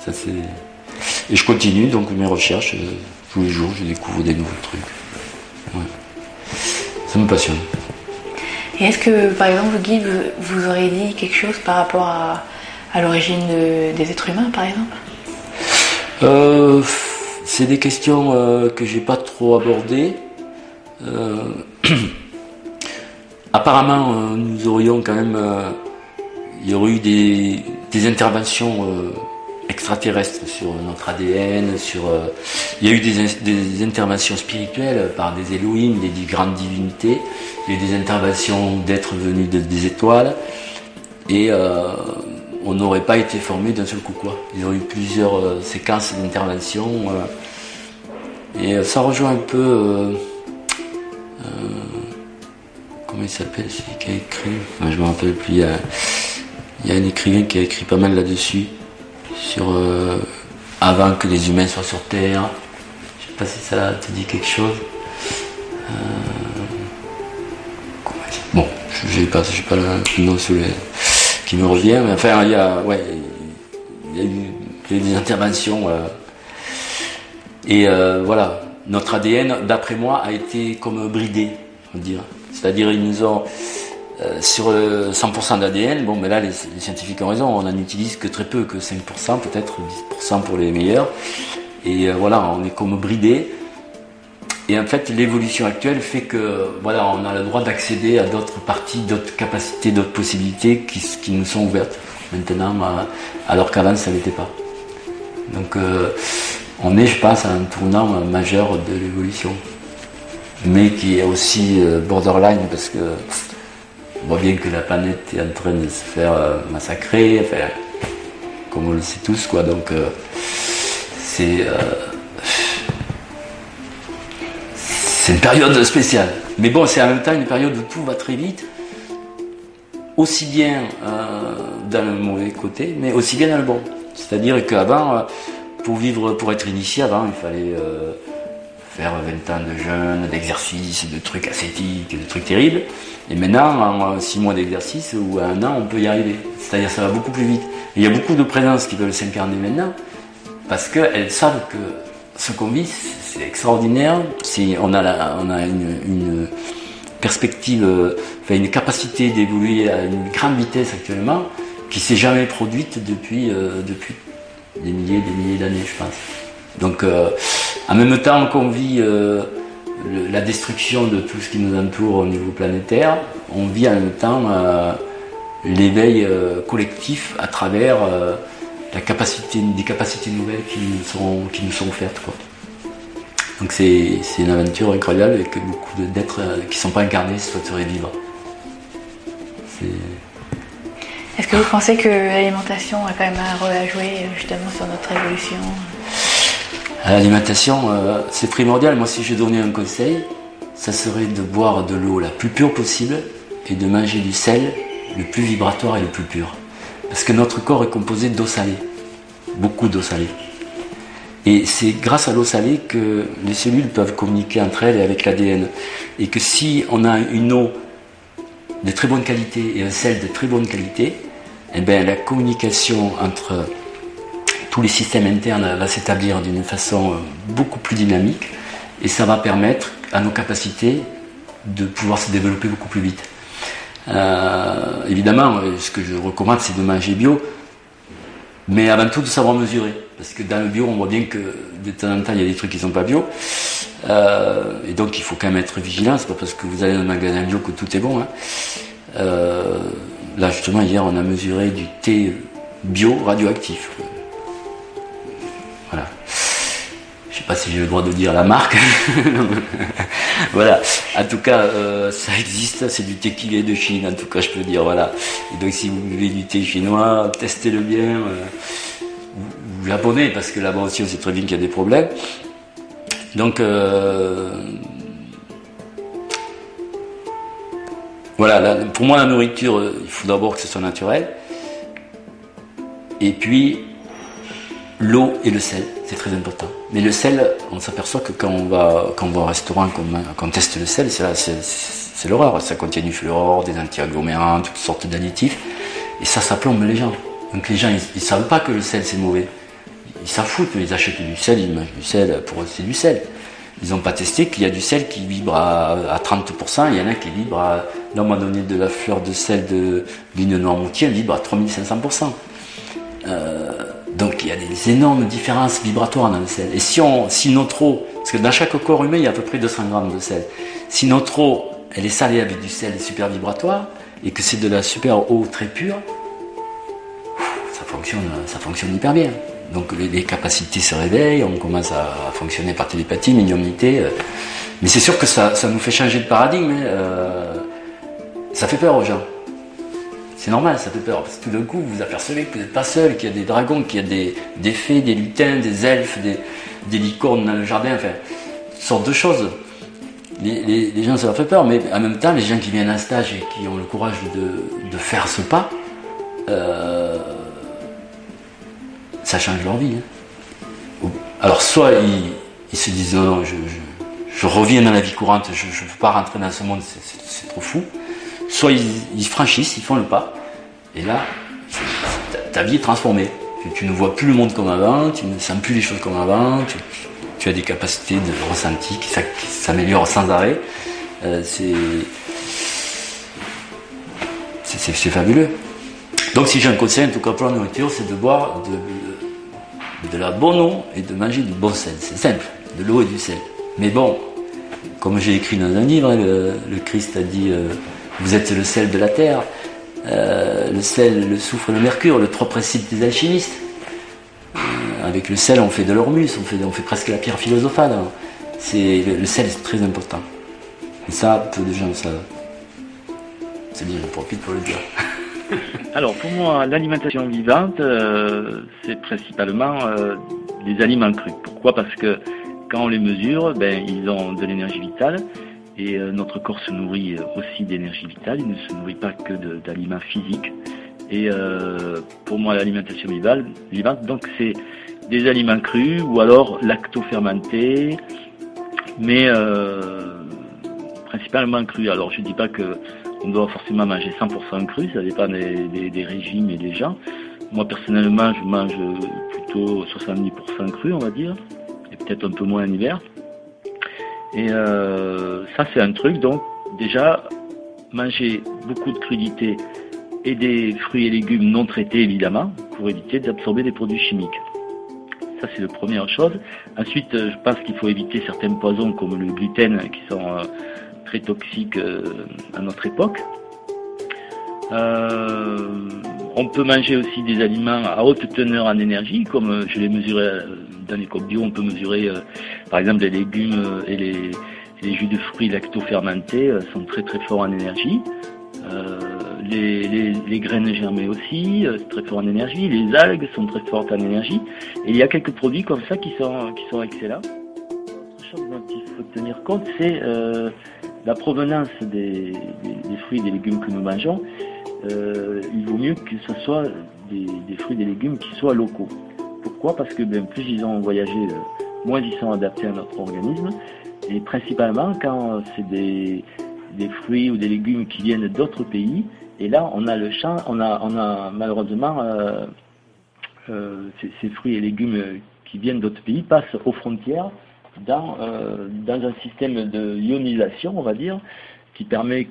Ça, c'est... Et je continue donc mes recherches. Euh, tous les jours, je découvre des nouveaux trucs. Ça me passionne. Et est-ce que, par exemple, le guide vous, vous dit quelque chose par rapport à, à l'origine de- des êtres humains, par exemple Euh, c'est des questions euh, que j'ai pas trop abordées. Euh, apparemment, euh, nous aurions quand même, euh, il y aurait eu des, interventions euh, extraterrestres sur notre ADN, sur, euh, il y a eu des, in- des interventions spirituelles par des Elohim, des, des grandes divinités. Il y a eu des interventions d'êtres venus de- des étoiles. Et euh, on n'aurait pas été formé d'un seul coup quoi. Il y aurait eu plusieurs euh, séquences d'intervention. euh, et euh, ça rejoint un peu. comment il s'appelle celui qui a écrit Enfin, Je me rappelle plus. Il y, a, un écrivain qui a écrit pas mal là-dessus. Sur avant que les humains soient sur Terre. Je sais pas si ça te dit quelque chose. Bon, je n'ai pas, pas le nom sous les qui me revient. Mais enfin, il y a, ouais, il y a eu, des interventions. euh, et euh, voilà, notre ADN, d'après moi, a été comme bridé, on va dire. C'est-à-dire, ils nous ont, euh, sur euh, 100% d'ADN, bon, mais là, les, les scientifiques ont raison, on n'en utilise que très peu, que 5%, peut-être 10% pour les meilleurs. Et voilà, on est comme bridé. Et en fait, l'évolution actuelle fait que voilà, on a le droit d'accéder à d'autres parties, d'autres capacités, d'autres possibilités qui, nous sont ouvertes maintenant, alors qu'avant ça n'était pas. Donc, euh, on est, je pense, à un tournant majeur de l'évolution, mais qui est aussi euh, borderline parce que on voit bien que la planète est en train de se faire euh, massacrer, enfin, comme on le sait tous, quoi. Donc, c'est c'est une période spéciale. Mais bon, c'est en même temps une période où tout va très vite, aussi bien euh, dans le mauvais côté, mais aussi bien dans le bon. C'est-à-dire qu'avant, euh, pour vivre, pour être initié, avant, il fallait euh, faire 20 ans de jeûne, d'exercice, de trucs ascétiques, de trucs terribles. Et maintenant, en 6 mois d'exercice ou à un an, on peut y arriver. C'est-à-dire ça va beaucoup plus vite. Il y a beaucoup de présences qui veulent s'incarner maintenant, parce qu'elles savent que ce qu'on vit, c'est extraordinaire. On a, une, perspective, euh, une capacité d'évoluer à une grande vitesse actuellement qui s'est jamais produite depuis, euh, des milliers des milliers d'années, je pense. Donc, euh, en même temps qu'on vit la destruction de tout ce qui nous entoure au niveau planétaire, on vit en même temps l'éveil collectif à travers la capacité, des capacités nouvelles qui nous sont, qui nous sont offertes. Quoi. Donc c'est c'est une aventure incroyable et que beaucoup d'êtres euh, qui ne sont pas incarnés souhaiteraient vivre. Est-ce que vous pensez que l'alimentation a quand même un rôle à jouer euh, justement sur notre évolution? L'alimentation, euh, c'est primordial. Moi, si je donnais un conseil, ça serait de boire de l'eau la plus pure possible et de manger du sel le plus vibratoire et le plus pur. Parce que notre corps est composé d'eau salée, beaucoup d'eau salée. Et c'est grâce à l'eau salée que les cellules peuvent communiquer entre elles et avec l'ADN. Et que si on a une eau de très bonne qualité et un sel de très bonne qualité, eh bien, la communication entre tous les systèmes internes va s'établir d'une façon euh, beaucoup plus dynamique et ça va permettre à nos capacités de pouvoir se développer beaucoup plus vite. Euh, évidemment, euh, ce que je recommande, c'est de manger bio, mais avant tout de savoir mesurer. Parce que dans le bio, on voit bien que de temps en temps, il y a des trucs qui ne sont pas bio. Euh, et donc, il faut quand même être vigilant. C'est pas parce que vous allez dans un magasin bio que tout est bon. hein. Là, justement, hier, on a mesuré du thé bio radioactif. Voilà. Je sais pas si j'ai le droit de dire la marque. voilà. En tout cas, euh, ça existe. C'est du thé qui vient de Chine. En tout cas, je peux dire. Voilà. Et donc, si vous buvez du thé chinois, testez-le bien. euh, vous vous l'abonnez parce que là-bas aussi, on sait très bien qu'il y a des problèmes. Donc, euh, voilà. là, pour moi, la nourriture, euh, il faut d'abord que ce soit naturel. Et puis, l'eau et le sel, c'est très important. Mais le sel, on s'aperçoit que quand on va, quand on va au restaurant, qu'on qu'on teste le sel, c'est l'horreur. Ça contient du fluor, des anti-agglomérants, toutes sortes d'additifs. Et ça, ça plombe les gens. Donc les gens, ils, ils savent pas que le sel c'est mauvais. Ils s'en foutent, ils achètent du sel, ils mangent du sel, pour eux c'est du sel. Ils n'ont pas testé qu'il y a du sel qui vibre à, à 30%, il y en a qui vibre à Là, on m'a donné de la fleur de sel de l'Union Noirmoutier, elle dit bah, 3500%. Euh, donc il y a des énormes différences vibratoires dans le sel. Et si, on, si notre eau, parce que dans chaque corps humain, il y a à peu près 200 grammes de sel. Si notre eau, elle est salée avec du sel super vibratoire, et que c'est de la super eau très pure, ça fonctionne, ça fonctionne hyper bien. Donc les, capacités se réveillent, on commence à, fonctionner par télépathie, médiumnité. Euh. mais c'est sûr que ça, nous fait changer de paradigme. Hein, euh, ça fait peur aux gens. C'est normal, ça fait peur. Parce que tout d'un coup, vous apercevez que vous n'êtes pas seul, qu'il y a des dragons, qu'il y a des, des, fées, des lutins, des elfes, des, licornes dans le jardin, enfin, toutes sortes de choses. Les, gens, ça leur fait peur, mais en même temps, les gens qui viennent à un stage et qui ont le courage de, faire ce pas, euh, ça change leur vie. Hein. Alors, soit ils, se disent non, je, reviens dans la vie courante, je ne veux pas rentrer dans ce monde, c'est trop fou. Soit ils, franchissent, ils font le pas, et là, ta, vie est transformée. Tu, ne vois plus le monde comme avant, tu ne sens plus les choses comme avant, tu, as des capacités de ressenti qui, s'améliorent sans arrêt. Euh, c'est fabuleux. Donc si j'ai un conseil, en tout cas pour la nourriture, c'est de boire de, la bonne eau et de manger du bon sel. C'est simple, de l'eau et du sel. Mais bon, comme j'ai écrit dans un livre, le, Christ a dit euh, Vous êtes le sel de la terre. Euh, le sel, le soufre, le mercure, le trois principes des alchimistes. Euh, avec le sel, on fait de l'ormus, on fait, on fait presque la pierre philosophale. C'est, le, sel, c'est très important. Et ça, peu de gens savent. C'est bien, je profite pour le dire. Alors pour moi, l'alimentation vivante, euh, c'est principalement des aliments crus. Pourquoi? Parce que quand on les mesure, ben, ils ont de l'énergie vitale et euh, notre corps se nourrit aussi d'énergie vitale. Il ne se nourrit pas que d'aliments physiques. Et pour moi, l'alimentation vivante, donc c'est des aliments crus ou alors lacto-fermentés, mais principalement crus. Alors je ne dis pas que on doit forcément manger 100% cru, ça dépend des, régimes et des gens. Moi personnellement, je mange plutôt 70% cru, on va dire, et peut-être un peu moins en hiver. Et euh, ça, c'est un truc. Donc, déjà, manger beaucoup de crudité et des fruits et légumes non traités, évidemment, pour éviter d'absorber des produits chimiques. Ça, c'est la première chose. Ensuite, je pense qu'il faut éviter certains poisons comme le gluten qui sont euh, très toxiques euh, à notre époque. Euh, on peut manger aussi des aliments à haute teneur en énergie, comme euh, je l'ai mesuré dans les coques bio, on peut mesurer par exemple les légumes et les, jus de fruits lacto-fermentés sont très très forts en énergie. les, graines germées aussi, très forts en énergie. Les algues sont très fortes en énergie. Et il y a quelques produits comme ça qui sont, qui sont excellents. Autre chose dont il faut tenir compte, c'est la provenance des, fruits et des légumes que nous mangeons, euh, il vaut mieux que ce soit des, fruits et des légumes qui soient locaux. Pourquoi? Parce que ben, plus ils ont voyagé, euh, moins ils sont adaptés à notre organisme. Et principalement quand c'est des, fruits ou des légumes qui viennent d'autres pays, et là on a le champ, on a, on a malheureusement euh, ces, ces, fruits et légumes qui viennent d'autres pays passent aux frontières dans, euh, dans un système de ionisation, on va dire, qui permet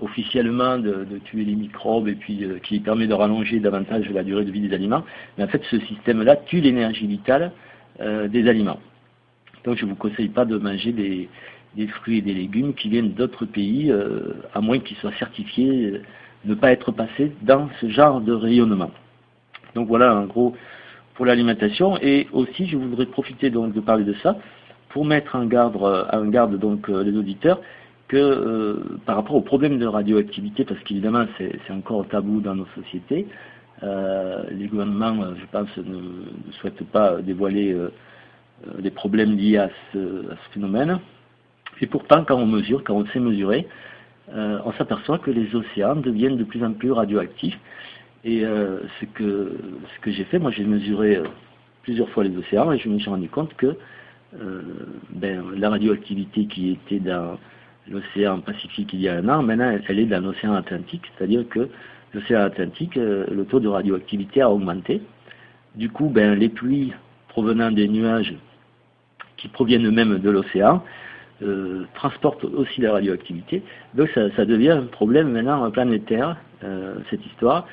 officiellement de, tuer les microbes et puis euh, qui permet de rallonger davantage la durée de vie des aliments. Mais en fait, ce système-là tue l'énergie vitale euh, des aliments. Donc, je ne vous conseille pas de manger des, des, fruits et des légumes qui viennent d'autres pays, à moins qu'ils soient certifiés ne pas être passés dans ce genre de rayonnement. Donc voilà, en gros, pour l'alimentation. Et aussi, je voudrais profiter donc de parler de ça pour mettre en garde, euh, en garde donc euh, les auditeurs que euh, par rapport au problème de radioactivité, parce qu'évidemment c'est encore tabou dans nos sociétés, les gouvernements, je pense, ne, souhaitent pas dévoiler les problèmes liés à ce, à ce, phénomène. Et pourtant, quand on mesure, quand on sait mesurer, on s'aperçoit que les océans deviennent de plus en plus radioactifs et euh, ce que, ce que j'ai fait, moi j'ai mesuré euh, plusieurs fois les océans et je me suis rendu compte que euh, ben, la radioactivité qui était dans l'océan Pacifique il y a un an, maintenant elle, est dans l'océan Atlantique, c'est-à-dire que l'océan Atlantique, le taux de radioactivité a augmenté. Du coup, ben, les pluies provenant des nuages qui proviennent eux-mêmes de l'océan euh, transporte aussi la radioactivité. Donc ça, ça, devient un problème maintenant planétaire, cette histoire,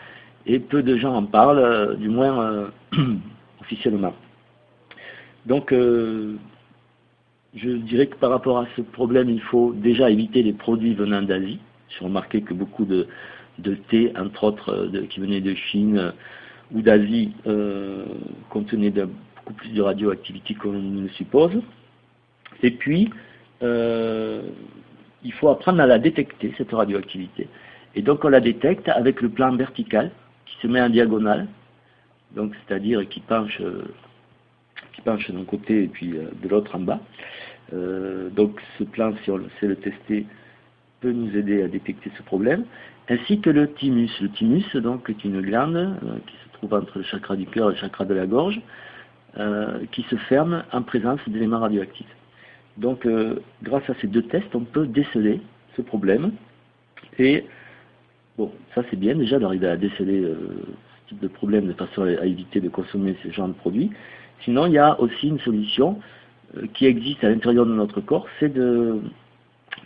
et peu de gens en parlent, euh, du moins euh, officiellement. Donc je dirais que par rapport à ce problème, il faut déjà éviter les produits venant d'Asie. J'ai remarqué que beaucoup de, de thé, entre autres, qui venaient de Chine ou d'Asie, contenaient beaucoup plus de radioactivité qu'on ne suppose. Et puis, euh, il faut apprendre à la détecter, cette radioactivité. Et donc on la détecte avec le plan vertical qui se met en diagonale, donc c'est-à-dire qui penche, qui penche d'un côté et puis euh, de l'autre en bas. Euh, donc ce plan, si on sait le tester, peut nous aider à détecter ce problème, ainsi que le thymus. Le thymus, donc, est une glande qui se trouve entre le chakra du cœur et le chakra de la gorge, qui se ferme en présence d'éléments radioactifs. Donc, euh, grâce à ces deux tests, on peut déceler ce problème. Et, bon, ça c'est bien déjà d'arriver à déceler euh, ce type de problème de façon à, éviter de consommer ce genre de produits. Sinon, il y a aussi une solution euh, qui existe à l'intérieur de notre corps, c'est de,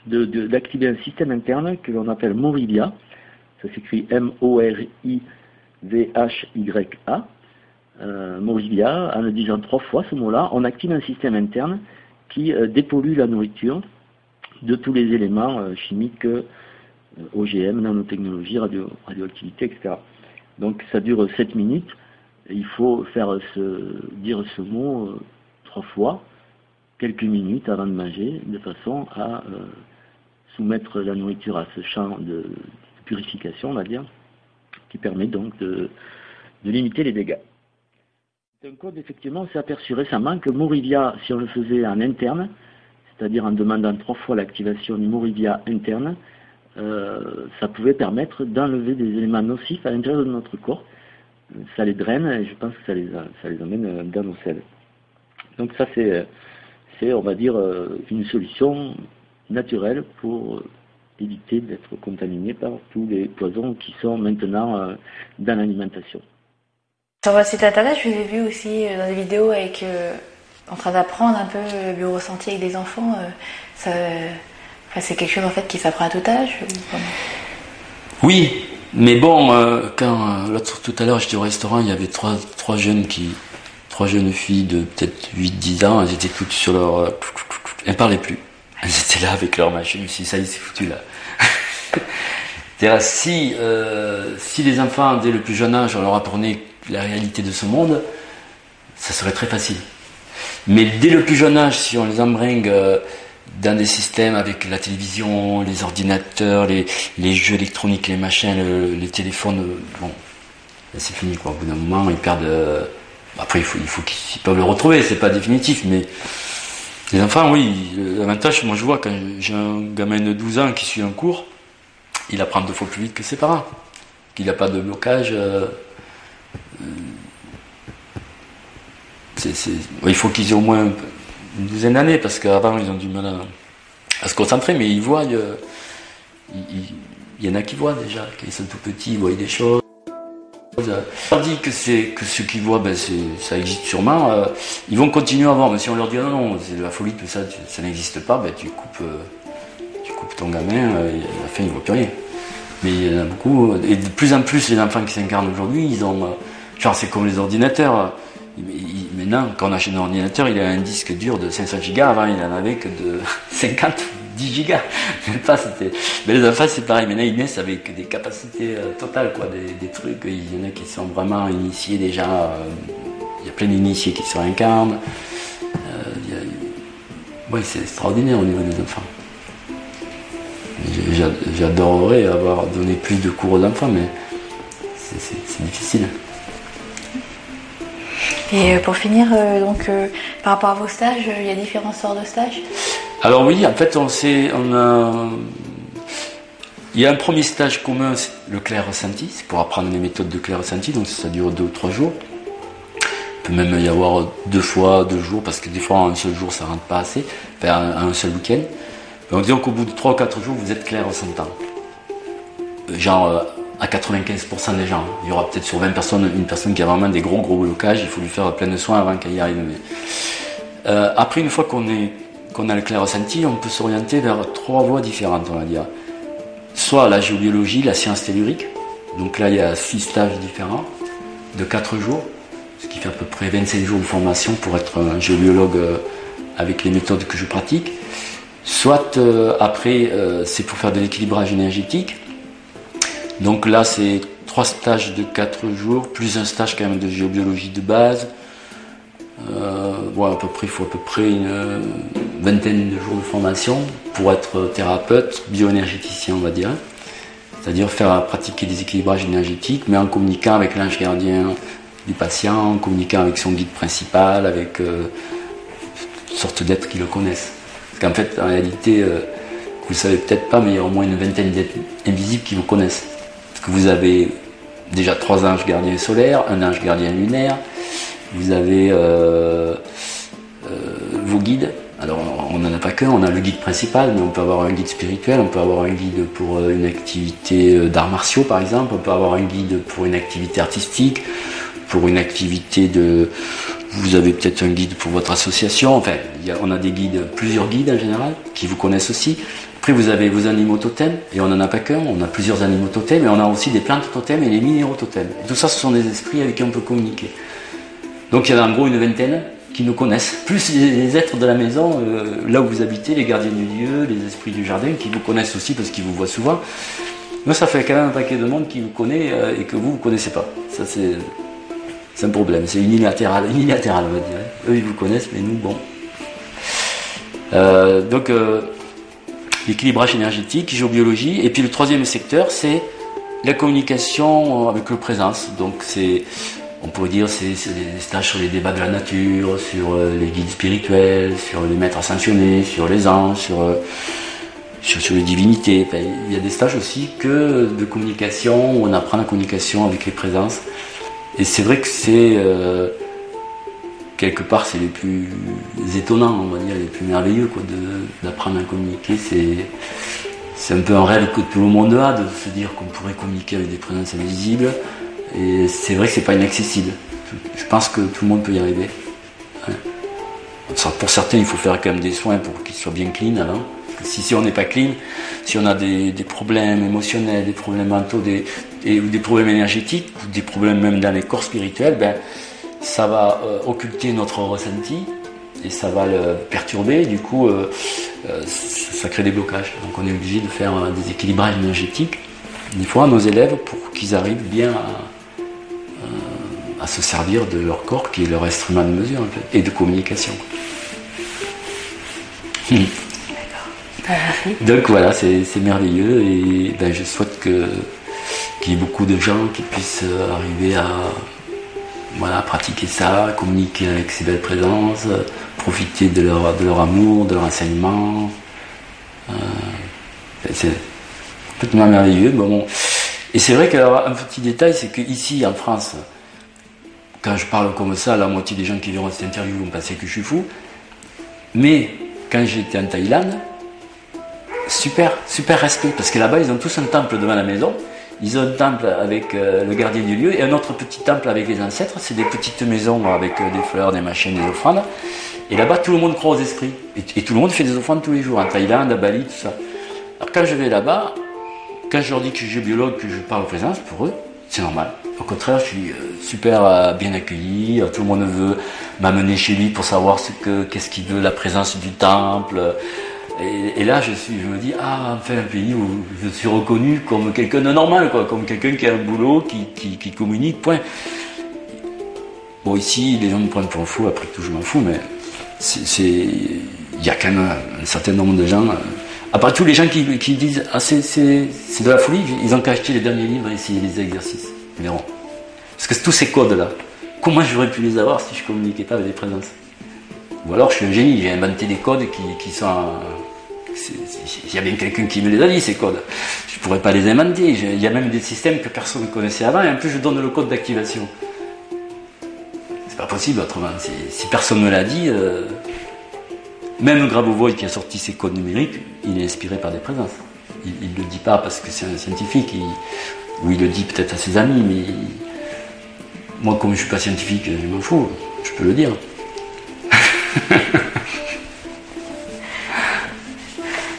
d'activer un système interne que l'on appelle Morivia. Ça s'écrit M-O-R-I-V-H-Y-A. Morivia, en le disant trois fois ce mot-là, on active un système interne qui euh, dépollue la nourriture de tous les éléments euh, chimiques euh, OGM, nanotechnologie, radio, radioactivité, etc. Donc ça dure 7 minutes. il faut faire dire ce mot trois fois, quelques minutes avant de manger, de façon à soumettre la nourriture à ce champ de, purification, on va dire, qui permet donc de limiter les dégâts. C'est un code, effectivement, on s'est aperçu récemment que Morivia, si on le faisait en interne, c'est-à-dire en demandant trois fois l'activation du Morivia interne, euh, ça pouvait permettre d'enlever des éléments nocifs à l'intérieur de notre corps. Ça les draine et je pense que ça les, ça les amène euh, dans nos selles. Donc ça, c'est, on va dire, euh, une solution naturelle pour éviter d'être contaminé par tous les poisons qui sont maintenant dans l'alimentation. Sur votre site internet, je vous ai vu aussi euh, dans des vidéos avec, euh, en train d'apprendre un peu le ressenti avec des enfants. Euh, c'est quelque chose en fait qui s'apprend à tout âge Oui, mais bon, quand l'autre tout à l'heure j'étais au restaurant, il y avait trois, trois jeunes qui, trois jeunes filles de peut-être 8-10 ans, elles étaient toutes sur leur, elles parlaient plus. Elles étaient là avec leur machine, je ça y est, foutu là. C'est-à-dire, si, si les enfants, dès le plus jeune âge, on leur apprenait la réalité de ce monde, ça serait très facile. Mais dès le plus jeune âge, si on les embringue euh, dans des systèmes avec la télévision, les ordinateurs, les, jeux électroniques, les machins, les téléphones, euh, bon, c'est fini quoi. Au bout d'un moment, ils perdent. Euh, après, il faut, il faut qu'ils peuvent le retrouver, c'est pas définitif, mais les enfants, oui, l'avantage, moi je vois quand j'ai un gamin de 12 ans qui suit un cours, il apprend deux fois plus vite que ses parents, qu'il n'a pas de blocage il faut qu'ils aient au moins une douzaine d'années, parce qu'avant ils ont du mal à, se concentrer, mais ils voient, il, y en a qui voient déjà, ils sont tout petits, ils voient des choses. On dit que, que ceux qui voient, ben ça existe sûrement, euh, ils vont continuer à voir, mais si on leur dit non, non, c'est de la folie, tout ça, ça n'existe pas, ben tu coupes, euh, tu coupes ton gamin, euh, à la fin il ne voit plus rien. Mais il y en a beaucoup, et de plus en plus les enfants qui s'incarnent aujourd'hui, ils ont Genre, c'est comme les ordinateurs. Maintenant, quand on achète un ordinateur, il a un disque dur de 500 gigas. Avant, il n'en avait que de 50 10 gigas. Mais les enfants, c'est pareil. Maintenant, ils naissent avec des capacités euh, totales, quoi. Des, trucs. Il y en a qui sont vraiment initiés déjà. Euh, il y a plein d'initiés qui se réincarnent. Euh, c'est extraordinaire au niveau des enfants. J'adorerais avoir donné plus de cours aux enfants, mais c'est difficile. Et euh, pour finir, euh, donc, euh, par rapport à vos stages, il y a différents sortes de stages? Alors oui, en fait, on sait, a... Il y a un premier stage commun, le clair ressenti, c'est pour apprendre les méthodes de clair ressenti, donc ça dure deux ou trois jours. Il peut même y avoir deux fois, deux jours, parce que des fois, en un seul jour, ça rentre pas assez, enfin, un seul week-end. Donc disons qu'au bout de trois ou quatre jours, vous êtes clair ressentant. À 95% des gens. Il y aura peut-être sur 20 personnes une personne qui a vraiment des gros gros blocages, il faut lui faire plein de soins avant qu'elle y arrive. Euh, après, une fois qu'on qu'on a le clair ressenti, on peut s'orienter vers trois voies différentes, on va dire. Soit la géobiologie, la science tellurique. Donc là, il y a six stages différents de quatre jours, ce qui fait à peu près 25 jours de formation pour être un géobiologue euh, avec les méthodes que je pratique. Soit euh, après, c'est pour faire de l'équilibrage énergétique. Donc là, c'est trois stages de quatre jours, plus un stage quand même de géobiologie de base. à peu près, il faut à peu près une vingtaine de jours de formation pour être thérapeute, bioénergéticien, on va dire. C'est-à-dire faire pratiquer des équilibrages énergétiques, mais en communiquant avec l'ange gardien du patient, en communiquant avec son guide principal, avec euh, toutes sortes d'êtres qui le connaissent. Parce qu'en fait, en réalité, euh, vous ne savez peut-être pas, mais il y a au moins une vingtaine d'êtres invisibles qui vous connaissent. Vous avez déjà trois anges gardiens solaires, un ange gardien lunaire, vous avez euh, vos guides, alors on n'en a pas qu'un, on a le guide principal, mais on peut avoir un guide spirituel, on peut avoir un guide pour euh, une activité euh, d'arts martiaux par exemple, on peut avoir un guide pour une activité artistique, pour une activité de... Vous avez peut-être un guide pour votre association, enfin on a des guides, plusieurs guides en général, qui vous connaissent aussi. Après vous avez vos animaux totems, et on n'en a pas qu'un, on a plusieurs animaux totems, et on a aussi des plantes totems et des minéraux totems. tout ça ce sont des esprits avec qui on peut communiquer. Donc il y en a en gros une vingtaine, qui nous connaissent, plus les êtres de la maison, euh, là où vous habitez, les gardiens du lieu, les esprits du jardin, qui vous connaissent aussi parce qu'ils vous voient souvent. Moi, ça fait quand même un paquet de monde qui vous connaît euh, et que vous, vous connaissez pas. Ça, c'est, un problème. C'est unilatéral, unilatéral, on va dire. Eux, ils vous connaissent, mais nous, bon. Euh, donc, l'équilibrage énergétique, géobiologie. Et puis, le troisième secteur, c'est la communication avec le présence. Donc, c'est on pourrait dire c'est des stages sur les débats de la nature, sur euh, les guides spirituels, sur les maîtres ascensionnés, sur les anges, sur, euh, les divinités. il y a des stages aussi que de communication où on apprend la communication avec les présences. Et c'est vrai que c'est euh, quelque part c'est les plus étonnants, on va dire, les plus merveilleux quoi, d'apprendre à communiquer. C'est un peu un rêve que tout le monde a de se dire qu'on pourrait communiquer avec des présences invisibles. Et c'est vrai que c'est pas inaccessible. Je pense que tout le monde peut y arriver. Pour certains, il faut faire quand même des soins pour qu'ils soient bien clean avant. si, si on n'est pas clean, si on a des, problèmes émotionnels, des problèmes mentaux, des, ou des problèmes énergétiques, ou des problèmes même dans les corps spirituels, ben, ça va euh, occulter notre ressenti et ça va le perturber. Du coup, euh, euh, ça crée des blocages. Donc on est obligé de faire des équilibrages énergétiques des fois à nos élèves pour qu'ils arrivent bien à, à se servir de leur corps qui est leur instrument de mesure et de communication. Donc voilà, c'est merveilleux et ben, je souhaite qu'il y ait beaucoup de gens qui puissent arriver à voilà, pratiquer ça, communiquer avec ces belles présences, profiter de leur, de leur amour, de leur enseignement. Euh, c'est complètement merveilleux. Bon, et c'est vrai qu'un petit détail, c'est qu'ici en France, quand je parle comme ça, la moitié des gens qui verront cette interview vont penser que je suis fou. Mais quand j'étais en Thaïlande, super, super respect, parce que là-bas, ils ont tous un temple devant la maison. Ils ont un temple avec euh, le gardien du lieu et un autre petit temple avec les ancêtres. C'est des petites maisons avec euh, des fleurs, des machines, des offrandes. Et là-bas, tout le monde croit aux esprits. Et, tout le monde fait des offrandes tous les jours, en Thaïlande, à Bali, tout ça. Alors quand je vais là-bas, quand je leur dis que je suis biologue, que je parle aux présence, pour eux, c'est normal. Au contraire, je suis euh, super bien accueilli. Tout le monde veut m'amener chez lui pour savoir ce que, qu'est-ce qu'il veut, la présence du temple. Et, là, je, suis, je me dis, ah, enfin, un pays où je suis reconnu comme quelqu'un de normal, quoi, comme quelqu'un qui a un boulot, qui, qui, communique, point. Bon, ici, les gens me prennent pour un fou, après tout, je m'en fous, mais c'est, il y a quand même un certain nombre de gens. À part tous les gens qui, disent, ah, c'est, de la folie, ils ont qu'à acheter les derniers livres et essayer les exercices. Parce que tous ces codes-là, comment j'aurais pu les avoir si je communiquais pas avec des présences? Ou alors je suis un génie, j'ai inventé des codes qui, sont. Il y a bien quelqu'un qui me les a dit, ces codes. Je pourrais pas les inventer. Il y a même des systèmes que personne ne connaissait avant, et en plus je donne le code d'activation. C'est pas possible autrement. Si personne ne me l'a dit, euh, même Grabovoi qui a sorti ses codes numériques, il est inspiré par des présences. Il ne le dit pas parce que c'est un scientifique, ou il le dit peut-être à ses amis, mais moi, comme je suis pas scientifique, je m'en fous, je peux le dire.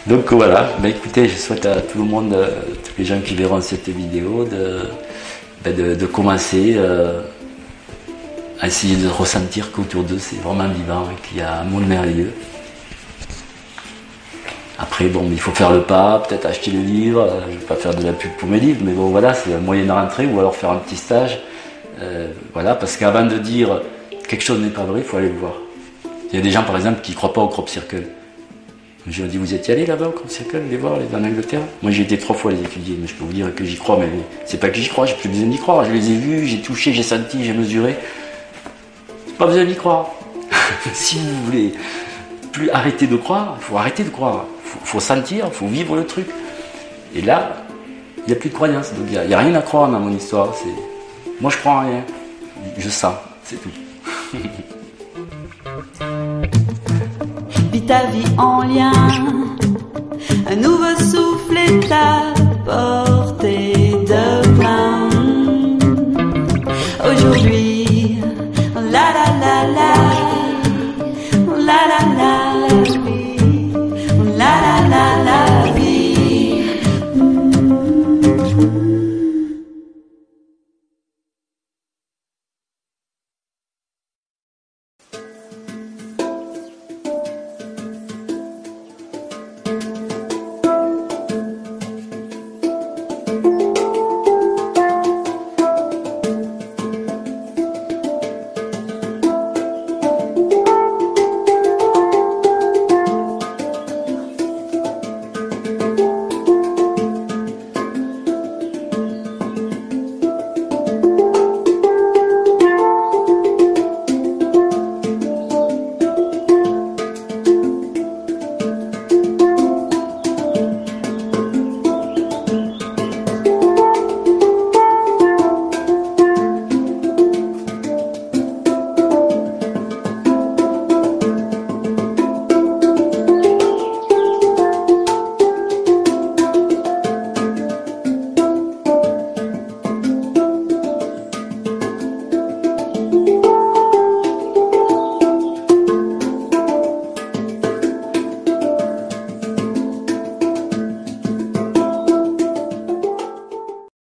Donc voilà, bah, écoutez, je souhaite à tout le monde, euh, tous les gens qui verront cette vidéo, de, bah, de, commencer euh, à essayer de ressentir qu'autour d'eux c'est vraiment vivant et qu'il y a un monde merveilleux. Après, bon, il faut faire le pas, peut-être acheter le livre. euh, Je ne vais pas faire de la pub pour mes livres, mais bon, voilà, c'est un moyen de rentrer ou alors faire un petit stage. Euh, voilà, parce qu'avant de dire quelque chose n'est pas vrai, il faut aller le voir. Il y a des gens, par exemple, qui ne croient pas au crop circle. Je leur dis, vous êtes allé là-bas au crop circle, les voir, les en Angleterre? Moi, j'ai été trois fois les étudier, mais je peux vous dire que j'y crois, mais c'est pas que j'y crois, j'ai plus besoin d'y croire. Je les ai vus, j'ai touché, j'ai senti, j'ai mesuré. Pas besoin d'y croire. si vous voulez plus arrêter de croire, il faut arrêter de croire. Il faut, sentir, il faut vivre le truc. Et là, il n'y a plus de croyance. Il n'y a, rien à croire dans mon histoire. C'est... Moi, je crois en rien. Je sens, c'est tout. ta vie en lien, un nouveau souffle est à bord.